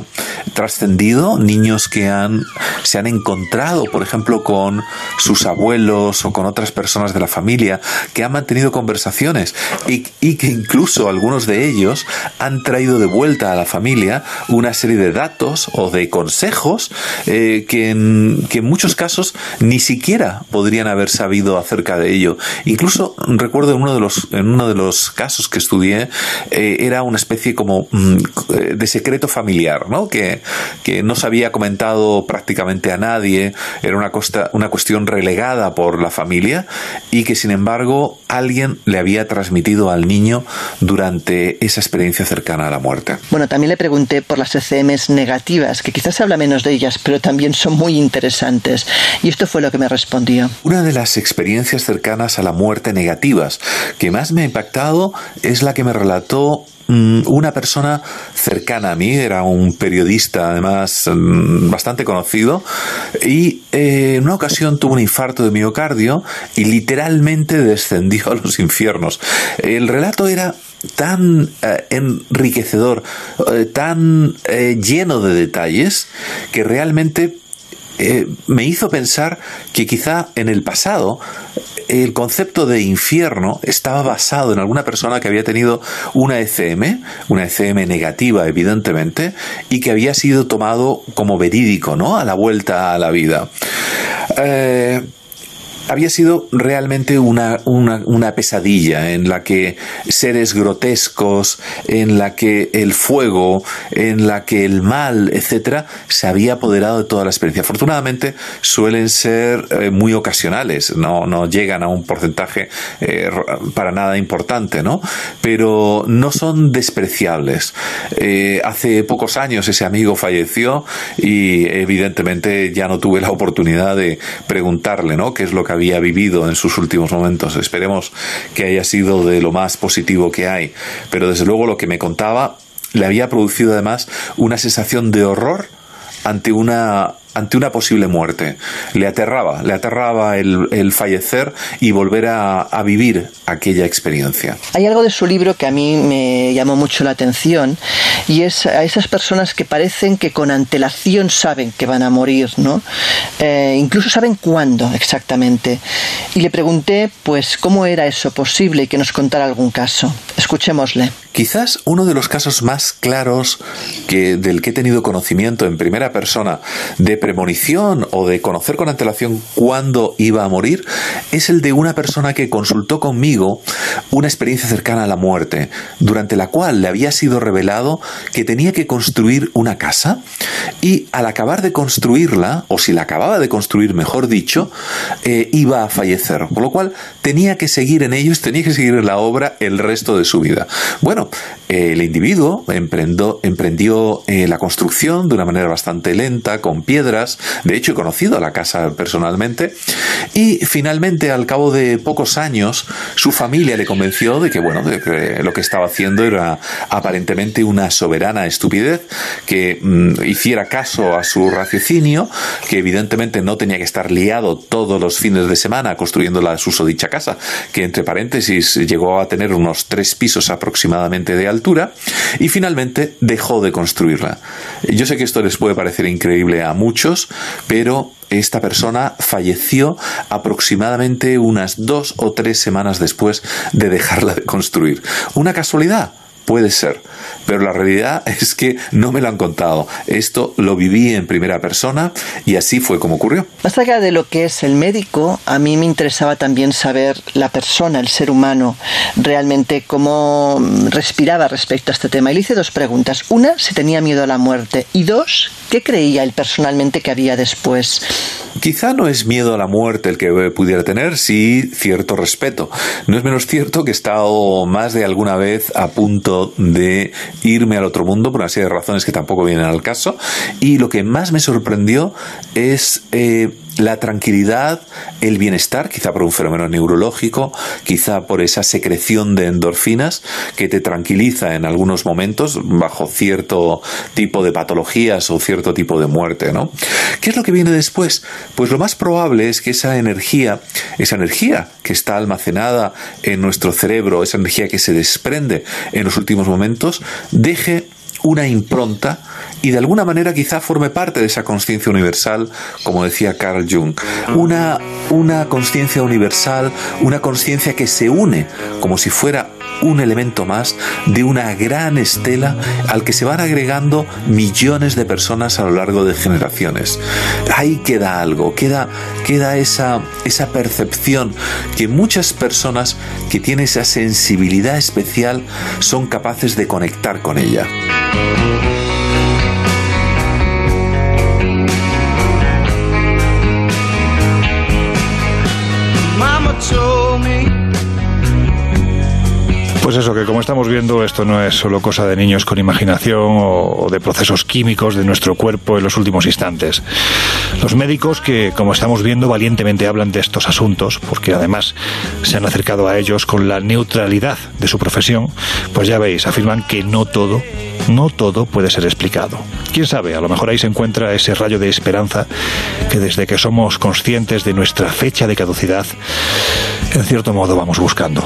trascendido, niños que han, se han encontrado, por ejemplo, con sus abuelos o con otras personas de la familia, que han mantenido conversaciones y, y que incluso algunos de ellos han traído de vuelta a la familia una serie de datos o de consejos eh, que, en, que en muchos casos ni siquiera podrían haber sabido acerca de ello. Incluso recuerdo en uno de los, en uno de los casos que estudié, eh, era una especie como mm, de secreto familiar, ¿no? Que, que no se había comentado prácticamente a nadie, era una, costa, una cuestión relegada por la familia y que sin embargo alguien le había transmitido al niño durante esa experiencia cercana a la muerte. Bueno, también le pregunté por las ECMs negativas, que quizás se habla menos de ellas, pero también son muy interesantes. Y esto fue lo que me respondió. Una de las experiencias cercanas a la muerte negativas que más me ha impactado es la que me relató mm, una persona cercana a mí, era un periodista además mm, bastante conocido, y eh, en una ocasión tuvo un infarto de miocardio y literalmente (laughs) descendió a los infiernos. El relato era tan eh, enriquecedor, eh, tan eh, lleno de detalles, que realmente me hizo pensar que quizá en el pasado el concepto de infierno estaba basado en alguna persona que había tenido una ECM, una ECM negativa evidentemente, y que había sido tomado como verídico, ¿no? A la vuelta a la vida había sido realmente una, una, pesadilla en la que seres grotescos, en la que el fuego, en la que el mal, etcétera, se había apoderado de toda la experiencia. Afortunadamente suelen ser eh, muy ocasionales, no, no llegan a un porcentaje eh, para nada importante, ¿no? Pero no son despreciables. Eh, hace pocos años ese amigo falleció y evidentemente ya no tuve la oportunidad de preguntarle, ¿no? ¿Qué es lo que había vivido en sus últimos momentos. Esperemos que haya sido de lo más positivo que hay. Pero desde luego lo que me contaba le había producido además una sensación de horror ante una ante una posible muerte. Le aterraba, le aterraba el, fallecer y volver a, vivir aquella experiencia. Hay algo de su libro que a mí me llamó mucho la atención y es a esas personas que parecen que con antelación saben que van a morir, ¿no? Eh, incluso saben cuándo exactamente. Y le pregunté, pues, cómo era eso posible y que nos contara algún caso. Escuchémosle. Quizás uno de los casos más claros que, del que he tenido conocimiento en primera persona de premonición o de conocer con antelación cuándo iba a morir es el de una persona que consultó conmigo una experiencia cercana a la muerte, durante la cual le había sido revelado que tenía que construir una casa y al acabar de construirla, o si la acababa de construir, mejor dicho, eh, iba a fallecer, por lo cual tenía que seguir en ellos, tenía que seguir en la obra el resto de su vida. Bueno, el individuo emprendió eh, la construcción de una manera bastante lenta, con piedras. De hecho, he conocido la casa personalmente. Y finalmente, al cabo de pocos años, su familia le convenció de que, bueno, de lo que estaba haciendo era aparentemente una soberana estupidez, que mm, hiciera caso a su raciocinio, que evidentemente no tenía que estar liado todos los fines de semana construyendo la susodicha casa, que entre paréntesis llegó a tener unos tres pisos aproximadamente de altura, y finalmente dejó de construirla. Yo sé que esto les puede parecer increíble a muchos, pero esta persona falleció aproximadamente unas dos o tres semanas después de dejarla de construir. ¿Una casualidad? Puede ser, pero la realidad (laughs) es que no me lo han contado. Esto lo viví en primera persona y así fue como ocurrió. Más allá de lo que es el médico, a mí me interesaba también saber la persona, el ser humano, realmente cómo respiraba respecto a este tema. Y le hice dos preguntas. Una, si tenía miedo a la muerte. Y dos, ¿qué creía él personalmente que había después? Quizá no es miedo a la muerte el que pudiera tener, sí cierto respeto. No es menos cierto que he estado más de alguna vez a punto de irme al otro mundo por una serie de razones que tampoco vienen al caso. Y lo que más me sorprendió es eh, la tranquilidad, el bienestar, quizá por un fenómeno neurológico, quizá por esa secreción de endorfinas que te tranquiliza en algunos momentos bajo cierto tipo de patologías o cierto tipo de muerte, ¿no? ¿Qué es lo que viene después? Pues lo más probable es que esa energía, esa energía que está almacenada en nuestro cerebro, esa energía que se desprende en los últimos momentos, deje una impronta y de alguna manera quizá forme parte de esa conciencia universal, como decía Carl Jung. Una, una conciencia universal, una conciencia que se une como si fuera un elemento más de una gran estela al que se van agregando millones de personas a lo largo de generaciones. Ahí queda algo, queda, queda esa, esa percepción que muchas personas que tienen esa sensibilidad especial son capaces de conectar con ella. Pues eso, que como estamos viendo, esto no es solo cosa de niños con imaginación o, de procesos químicos de nuestro cuerpo en los últimos instantes. Los médicos que, como estamos viendo, valientemente hablan de estos asuntos, porque además se han acercado a ellos con la neutralidad de su profesión, pues ya veis, afirman que no todo, no todo puede ser explicado. Quién sabe, a lo mejor ahí se encuentra ese rayo de esperanza que desde que somos conscientes de nuestra fecha de caducidad, en cierto modo vamos buscando.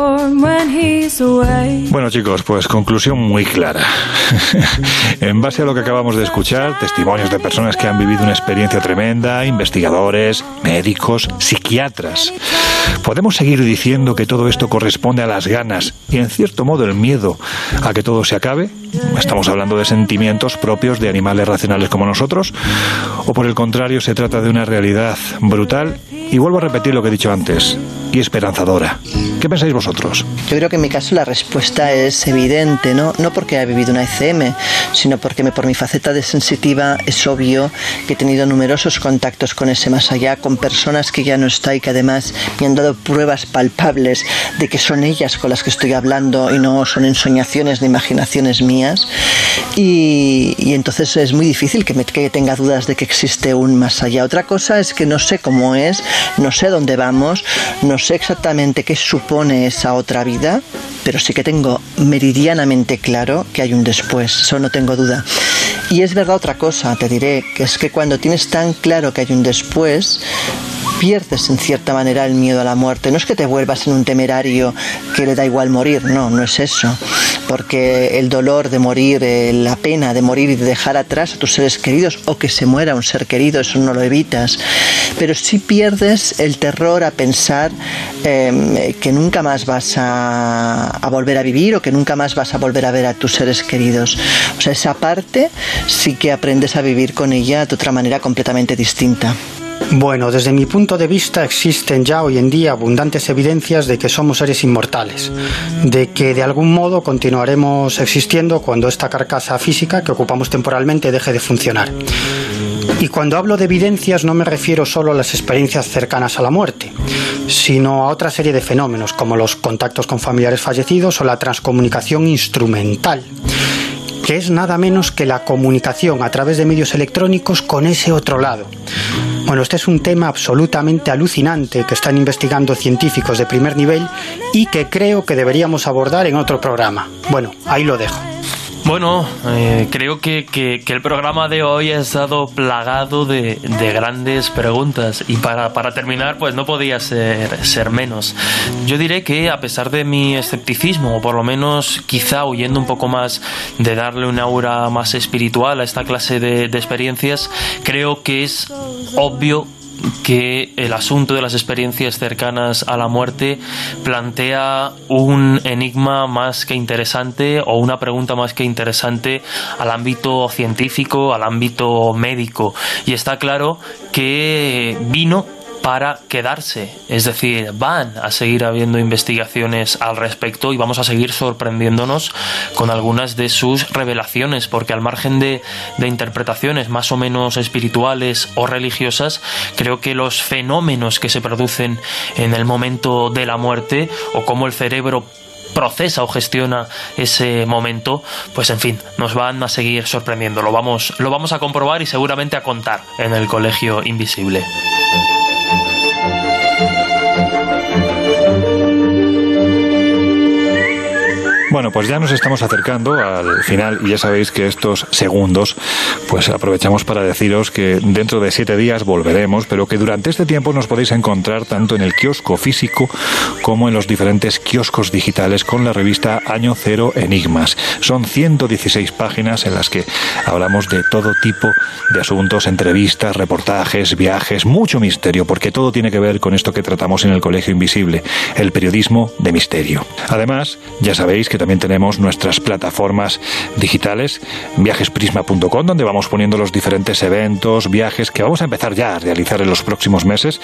Bueno chicos, pues conclusión muy clara. (laughs) en base a lo que acabamos de escuchar, testimonios de personas que han vivido una experiencia tremenda, investigadores, médicos, psiquiatras, podemos seguir diciendo que todo esto corresponde a las ganas y en cierto modo el miedo a que todo se acabe. Estamos hablando de sentimientos propios de animales racionales como nosotros, o por el contrario se trata de una realidad brutal y vuelvo a repetir lo que he dicho antes, y esperanzadora. ¿Qué pensáis vosotros? Yo creo que en mi caso la respuesta es evidente, ¿no? No porque haya vivido una ECM, sino porque me- por mi faceta de sensitiva es obvio que he tenido numerosos contactos con ese más allá, con personas que ya no está y que además me han dado pruebas palpables de que son ellas con las que estoy hablando y no son ensoñaciones ni imaginaciones mías. Y, y entonces es muy difícil que, me, que tenga dudas de que existe un más allá. Otra cosa es que no sé cómo es, no sé dónde vamos, no sé exactamente qué supone esa otra vida, pero sí que tengo meridianamente claro que hay un después, eso no tengo duda. Y es verdad otra cosa, te diré, que es que cuando tienes tan claro que hay un después, pierdes en cierta manera el miedo a la muerte. No es que te vuelvas en un temerario que le da igual morir, no, no es eso. Porque el dolor de morir, eh, la pena de morir y de dejar atrás a tus seres queridos o que se muera un ser querido, eso no lo evitas. Pero sí pierdes el terror a pensar eh, que nunca más vas a, a volver a vivir o que nunca más vas a volver a ver a tus seres queridos. O sea, esa parte sí que aprendes a vivir con ella de otra manera completamente distinta. Bueno, desde mi punto de vista existen ya hoy en día abundantes evidencias de que somos seres inmortales, de que de algún modo continuaremos existiendo cuando esta carcasa física que ocupamos temporalmente deje de funcionar. Y cuando hablo de evidencias no me refiero solo a las experiencias cercanas a la muerte, sino a otra serie de fenómenos como los contactos con familiares fallecidos o la transcomunicación instrumental que es nada menos que la comunicación a través de medios electrónicos con ese otro lado. Bueno, este es un tema absolutamente alucinante que están investigando científicos de primer nivel y que creo que deberíamos abordar en otro programa. Bueno, ahí lo dejo. Bueno, eh, creo que, que- que el programa de hoy ha estado plagado de, de grandes preguntas y para, para terminar pues no podía ser, ser menos. Yo diré que a pesar de mi escepticismo, o por lo menos quizá huyendo un poco más de darle un aura más espiritual a esta clase de, de experiencias, creo que es obvio que el asunto de las experiencias cercanas a la muerte plantea un enigma más que interesante o una pregunta más que interesante al ámbito científico, al ámbito médico. Y está claro que vino para quedarse. Es decir, van a seguir habiendo investigaciones al respecto y vamos a seguir sorprendiéndonos con algunas de sus revelaciones, porque al margen de, interpretaciones más o menos espirituales o religiosas, creo que los fenómenos que se producen en el momento de la muerte o cómo el cerebro procesa o gestiona ese momento, pues en fin, nos van a seguir sorprendiendo. Lo vamos, lo vamos a comprobar y seguramente a contar en el Colegio Invisible. Bueno, pues ya nos estamos acercando al final y ya sabéis que estos segundos, pues aprovechamos para deciros que dentro de siete días volveremos, pero que durante este tiempo nos podéis encontrar tanto en el kiosco físico como en los diferentes kioscos digitales con la revista Año Cero Enigmas. Son 116 páginas en las que hablamos de todo tipo de asuntos, entrevistas, reportajes, viajes, mucho misterio, porque todo tiene que ver con esto que tratamos en el Colegio Invisible, el periodismo de misterio. Además, ya sabéis que también tenemos nuestras plataformas digitales, viajesprisma.com, donde vamos poniendo los diferentes eventos, viajes que vamos a empezar ya a realizar en los próximos meses.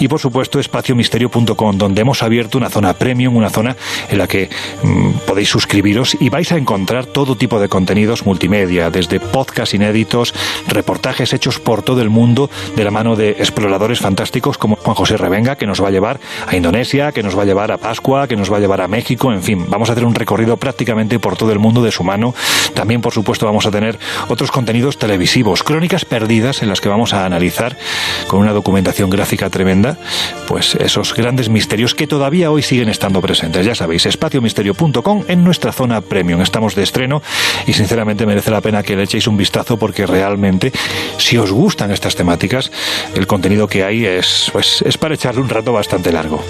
Y por supuesto, espaciomisterio.com, donde hemos abierto una zona premium, una zona en la que mm, podéis suscribiros y vais a encontrar todo tipo de contenidos multimedia, desde podcasts inéditos, reportajes hechos por todo el mundo de la mano de exploradores fantásticos como Juan José Revenga, que nos va a llevar a Indonesia, que nos va a llevar a Pascua, que nos va a llevar a México, en fin, vamos a hacer un recorrido prácticamente por todo el mundo de su mano. También, por supuesto, vamos a tener otros contenidos televisivos, crónicas perdidas en las que vamos a analizar con una documentación gráfica tremenda, pues esos grandes misterios que todavía hoy siguen estando presentes. Ya sabéis, espaciomisterio.com en nuestra zona premium. Estamos de estreno y sinceramente merece la pena que le echéis un vistazo porque realmente, si os gustan estas temáticas, el contenido que hay es, pues, es para echarle un rato bastante largo.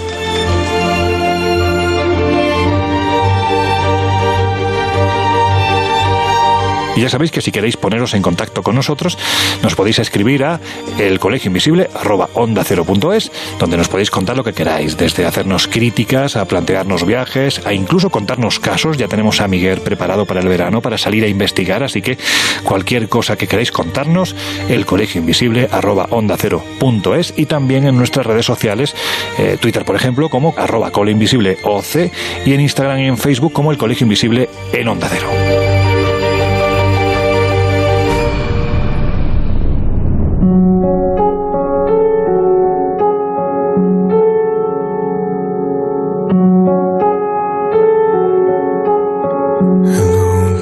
Y ya sabéis que si queréis poneros en contacto con nosotros, nos podéis escribir a elcolegioinvisible.onda0.es, donde nos podéis contar lo que queráis, desde hacernos críticas, a plantearnos viajes, a incluso contarnos casos. Ya tenemos a Miguel preparado para el verano, para salir a investigar, así que cualquier cosa que queráis contarnos, elcolegioinvisible.onda0.es y también en nuestras redes sociales, eh, Twitter por ejemplo, como arroba coleinvisibleoc y en Instagram y en Facebook como el Colegio Invisible en Onda Cero. Hello,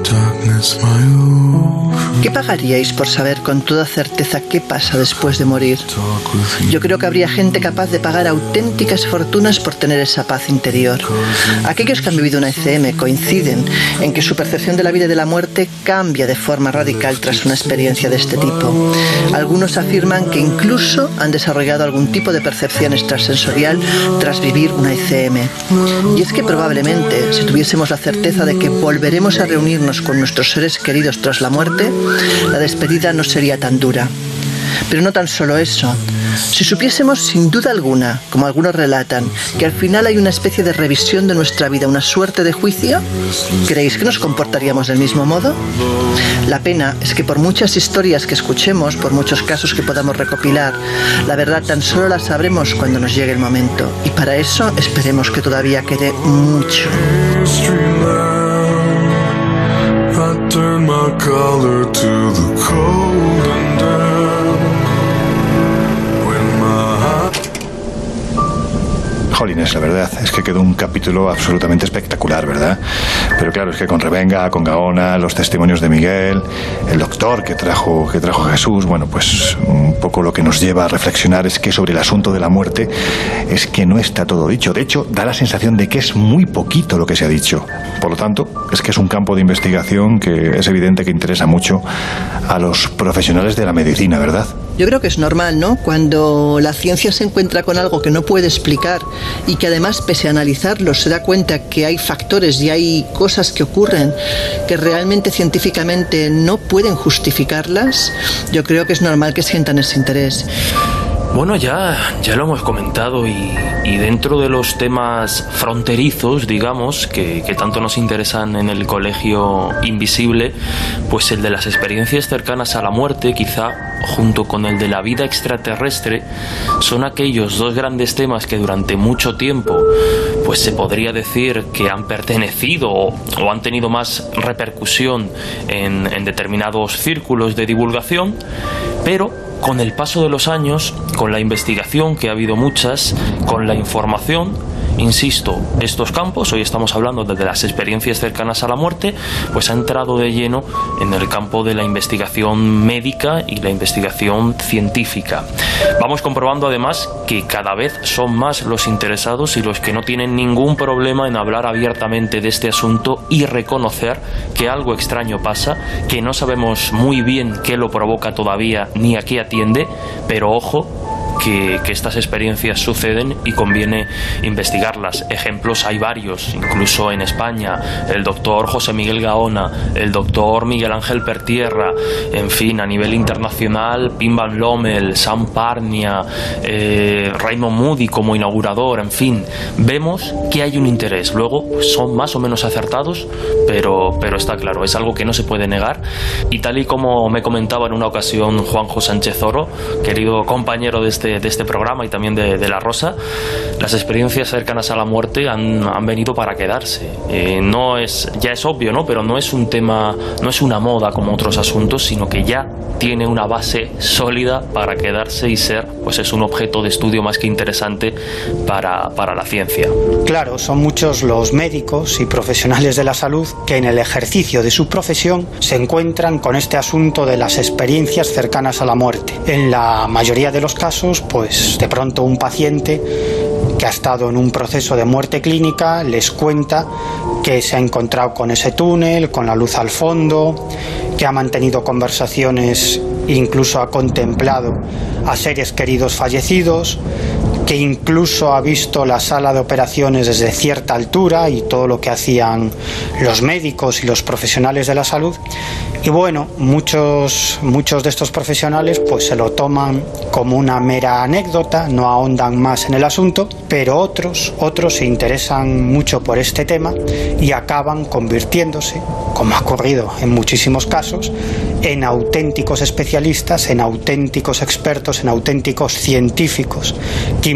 darkness, my old. ¿Qué pagaríais por saber con toda certeza qué pasa después de morir? Yo creo que habría gente capaz de pagar auténticas fortunas por tener esa paz interior. Aquellos que han vivido una ECM coinciden en que su percepción de la vida y de la muerte cambia de forma radical tras una experiencia de este tipo. Algunos afirman que incluso han desarrollado algún tipo de percepción extrasensorial tras vivir una ECM. Y es que probablemente, si tuviésemos la certeza de que volveremos a reunirnos con nuestros seres queridos tras la muerte, la despedida no sería tan dura. Pero no tan solo eso. Si supiésemos sin duda alguna, como algunos relatan, que al final hay una especie de revisión de nuestra vida, una suerte de juicio, ¿creéis que nos comportaríamos del mismo modo? La pena es que por muchas historias que escuchemos, por muchos casos que podamos recopilar, la verdad tan solo la sabremos cuando nos llegue el momento. Y para eso esperemos que todavía quede mucho. Turn my collar to the cold Jolines, la verdad es que quedó un capítulo absolutamente espectacular, ¿verdad? Pero claro, es que con Revenga, con Gaona, los testimonios de Miguel, el doctor que trajo, que trajo Jesús, bueno, pues un poco lo que nos lleva a reflexionar es que sobre el asunto de la muerte es que no está todo dicho. De hecho, da la sensación de que es muy poquito lo que se ha dicho. Por lo tanto, es que es un campo de investigación que es evidente que interesa mucho a los profesionales de la medicina, ¿verdad? Yo creo que es normal, ¿no? Cuando la ciencia se encuentra con algo que no puede explicar y que además, pese a analizarlo, se da cuenta que hay factores y hay cosas que ocurren que realmente científicamente no pueden justificarlas, yo creo que es normal que sientan ese interés. Bueno, ya, ya lo hemos comentado y, dentro de los temas fronterizos, digamos, que, tanto nos interesan en el colegio invisible, pues el de las experiencias cercanas a la muerte, quizá junto con el de la vida extraterrestre, son aquellos dos grandes temas que durante mucho tiempo, pues se podría decir que han pertenecido o, han tenido más repercusión en determinados círculos de divulgación, pero con el paso de los años, con la investigación, que ha habido muchas, con la información, insisto, estos campos, hoy estamos hablando de las experiencias cercanas a la muerte, pues ha entrado de lleno en el campo de la investigación médica y la investigación científica. Vamos comprobando además que cada vez son más los interesados y los que no tienen ningún problema en hablar abiertamente de este asunto y reconocer que algo extraño pasa, que no sabemos muy bien qué lo provoca todavía ni a qué atiende, pero ojo, que, estas experiencias suceden y conviene investigarlas. Ejemplos hay varios, incluso en España, el doctor José Miguel Gaona, el doctor Miguel Ángel Pertierra, en fin, a nivel internacional, Pim Van Lommel, Sam Parnia, eh, Raymond Moody como inaugurador, en fin, vemos que hay un interés. Luego son más o menos acertados, pero, pero está claro, es algo que no se puede negar. Y tal y como me comentaba en una ocasión Juanjo Sánchez Oro, querido compañero de este, de este programa y también de, de, La Rosa, las experiencias cercanas a la muerte han, han venido para quedarse. Eh, no es, ya es obvio, ¿no? Pero no es un tema, no es una moda como otros asuntos, sino que ya tiene una base sólida para quedarse y ser, pues es un objeto de estudio más que interesante para, para la ciencia. Claro, son muchos los médicos y profesionales de la salud que en el ejercicio de su profesión se encuentran con este asunto de las experiencias cercanas a la muerte. En la mayoría de los casos, pues de pronto un paciente que ha estado en un proceso de muerte clínica les cuenta que se ha encontrado con ese túnel, con la luz al fondo, que ha mantenido conversaciones, incluso ha contemplado a seres queridos fallecidos, que incluso ha visto la sala de operaciones desde cierta altura y todo lo que hacían los médicos y los profesionales de la salud. Y bueno, muchos, muchos de estos profesionales pues se lo toman como una mera anécdota, no ahondan más en el asunto, pero otros, otros se interesan mucho por este tema y acaban convirtiéndose, como ha ocurrido en muchísimos casos, en auténticos especialistas, en auténticos expertos, en auténticos científicos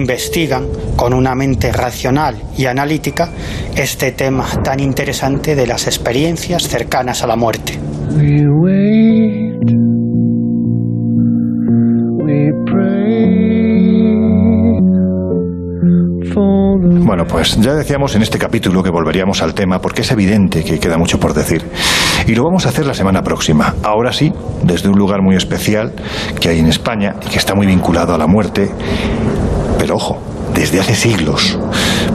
investigan con una mente racional y analítica este tema tan interesante de las experiencias cercanas a la muerte. We wait, we Bueno, pues ya decíamos en este capítulo que volveríamos al tema porque es evidente que queda mucho por decir. Y lo vamos a hacer la semana próxima. Ahora sí, desde un lugar muy especial que hay en España y que está muy vinculado a la muerte. Pero ojo, desde hace siglos.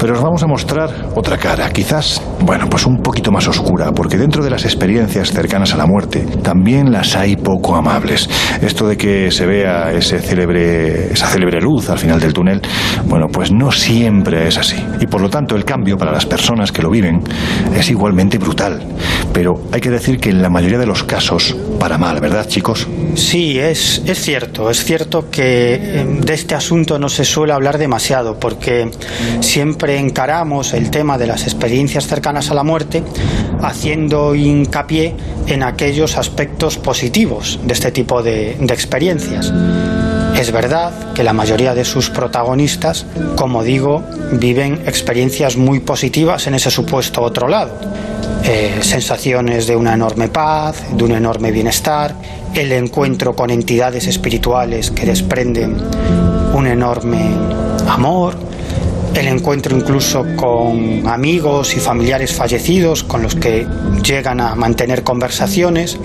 Pero os vamos a mostrar otra cara, quizás, bueno, pues un poquito más oscura, porque dentro de las experiencias cercanas a la muerte también las hay poco amables. Esto de que se vea ese célebre, esa célebre luz al final del túnel, bueno, pues no siempre es así. Y por lo tanto el cambio para las personas que lo viven es igualmente brutal. Pero hay que decir que en la mayoría de los casos, para mal, ¿verdad chicos? Sí, es, es cierto, es cierto que de este asunto no se suele hablar demasiado porque siempre encaramos el tema de las experiencias cercanas a la muerte haciendo hincapié en aquellos aspectos positivos de este tipo de, de experiencias. Es verdad que la mayoría de sus protagonistas, como digo, viven experiencias muy positivas en ese supuesto otro lado. Eh, sensaciones de una enorme paz, de un enorme bienestar, el encuentro con entidades espirituales que desprenden un enorme amor, el encuentro incluso con amigos y familiares fallecidos con los que llegan a mantener conversaciones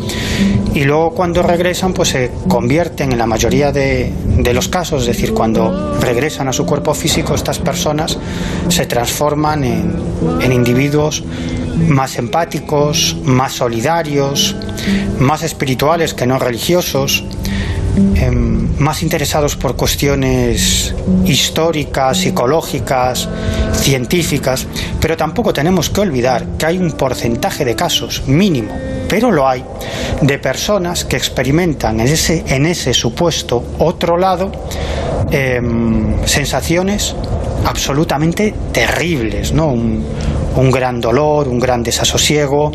y luego cuando regresan pues se convierten en la mayoría de, los casos, es decir, cuando regresan a su cuerpo físico estas personas se transforman en individuos más empáticos, más solidarios, más espirituales que no religiosos, eh, más interesados por cuestiones históricas, psicológicas, científicas, pero tampoco tenemos que olvidar que hay un porcentaje de casos mínimo, pero lo hay, de personas que experimentan en ese, en ese supuesto otro lado em, sensaciones absolutamente terribles, ¿no? Un gran dolor, un gran desasosiego,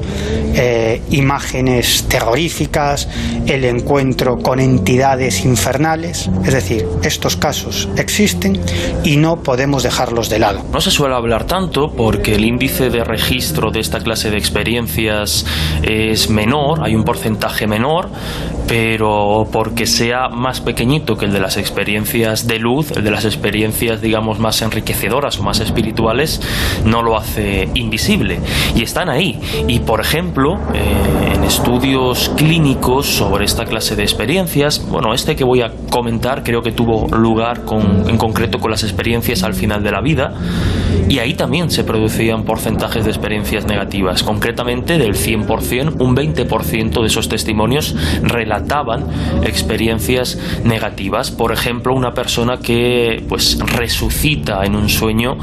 eh, imágenes terroríficas, el encuentro con entidades infernales. Es decir, estos casos existen y no podemos dejarlos de lado. No se suele hablar tanto porque el índice de registro de esta clase de experiencias es menor, hay un porcentaje menor, pero porque sea más pequeñito que el de las experiencias de luz, el de las experiencias, digamos, más enriquecedoras o más espirituales, no lo hace invisible. Y están ahí. Y, por ejemplo, eh, en estudios clínicos sobre esta clase de experiencias, bueno, este que voy a comentar creo que tuvo lugar con, en concreto con las experiencias al final de la vida, y ahí también se producían porcentajes de experiencias negativas. Concretamente, del 100%, un 20% de esos testimonios relataban experiencias negativas. Por ejemplo, una persona que pues resucita en un sueño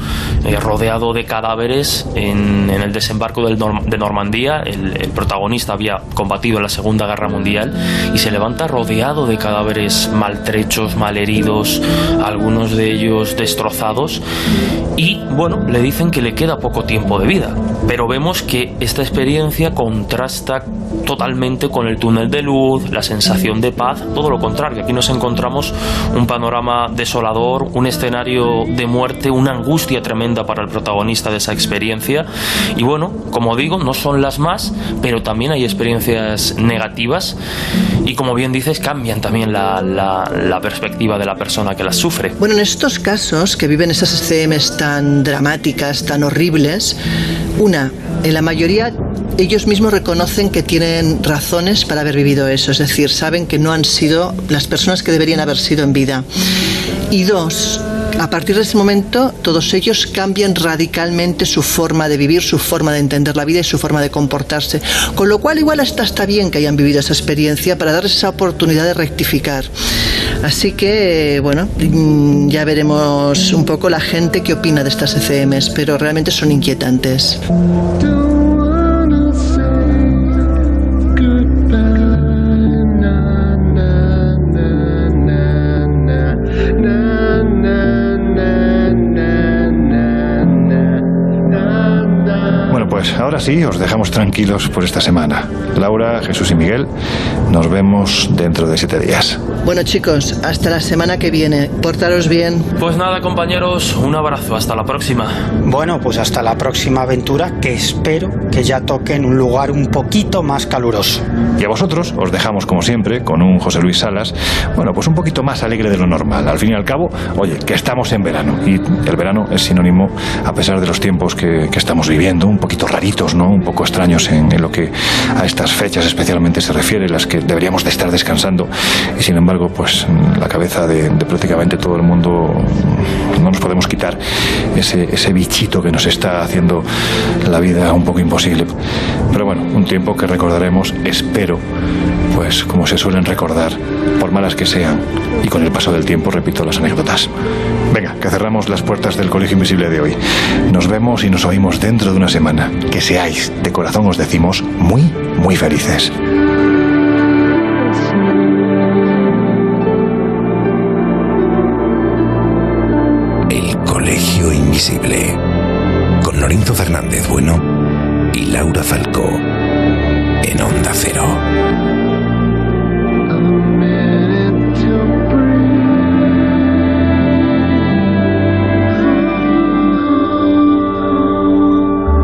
eh, rodeado de cadáveres en, en el desembarco del Norm- de Normandía. El, el protagonista había combatido en la Segunda Guerra Mundial y se levanta rodeado de cadáveres maltrechos, malheridos, algunos de ellos destrozados. Y bueno, le dicen que le queda poco tiempo de vida. Pero vemos que esta experiencia contrasta totalmente con el túnel de luz, la sensación de paz, todo lo contrario. Aquí nos encontramos un panorama desolador, un escenario de muerte, una angustia tremenda para el protagonista de esa experiencia. Y bueno, como digo, no son las más, pero también hay experiencias negativas y como bien dices, cambian también la, perspectiva de la persona que las sufre. Bueno, en estos casos que viven esas SCMs tan dramáticas, tan horribles, una, en la mayoría ellos mismos reconocen que tienen razones para haber vivido eso, es decir, saben que no han sido las personas que deberían haber sido en vida. Y dos, a partir de ese momento todos ellos cambian radicalmente su forma de vivir, su forma de entender la vida y su forma de comportarse. Con lo cual igual hasta está bien que hayan vivido esa experiencia para darles esa oportunidad de rectificar. Así que, bueno, mm, ya veremos un poco la gente que opina de estas ECMs, pero realmente son inquietantes. Pues ahora sí, os dejamos tranquilos por esta semana. Laura, Jesús y Miguel, nos vemos dentro de siete días. Bueno chicos, hasta la semana que viene. Portaros bien. Pues nada, compañeros, un abrazo, hasta la próxima. Bueno, pues hasta la próxima aventura que espero que ya toque en un lugar un poquito más caluroso. Y a vosotros os dejamos, como siempre, con un José Luis Salas, bueno, pues un poquito más alegre de lo normal. Al fin y al cabo, oye, que estamos en verano. Y el verano es sinónimo, a pesar de los tiempos que, que estamos viviendo, un poquito raritos, ¿no? Un poco extraños en, lo que a estas fechas especialmente se refiere, las que deberíamos de estar descansando. Y sin embargo, pues la cabeza de, de prácticamente todo el mundo no nos podemos quitar ese, ese bichito que nos está haciendo la vida un poco imposible. Pero bueno, un tiempo que recordaremos, espero, pues como se suelen recordar, por malas que sean, y con el paso del tiempo repito las anécdotas. Venga, que cerramos las puertas del Colegio Invisible de hoy. Nos vemos y nos oímos dentro de una semana. Que seáis, de corazón os decimos, muy, muy felices. El Colegio Invisible.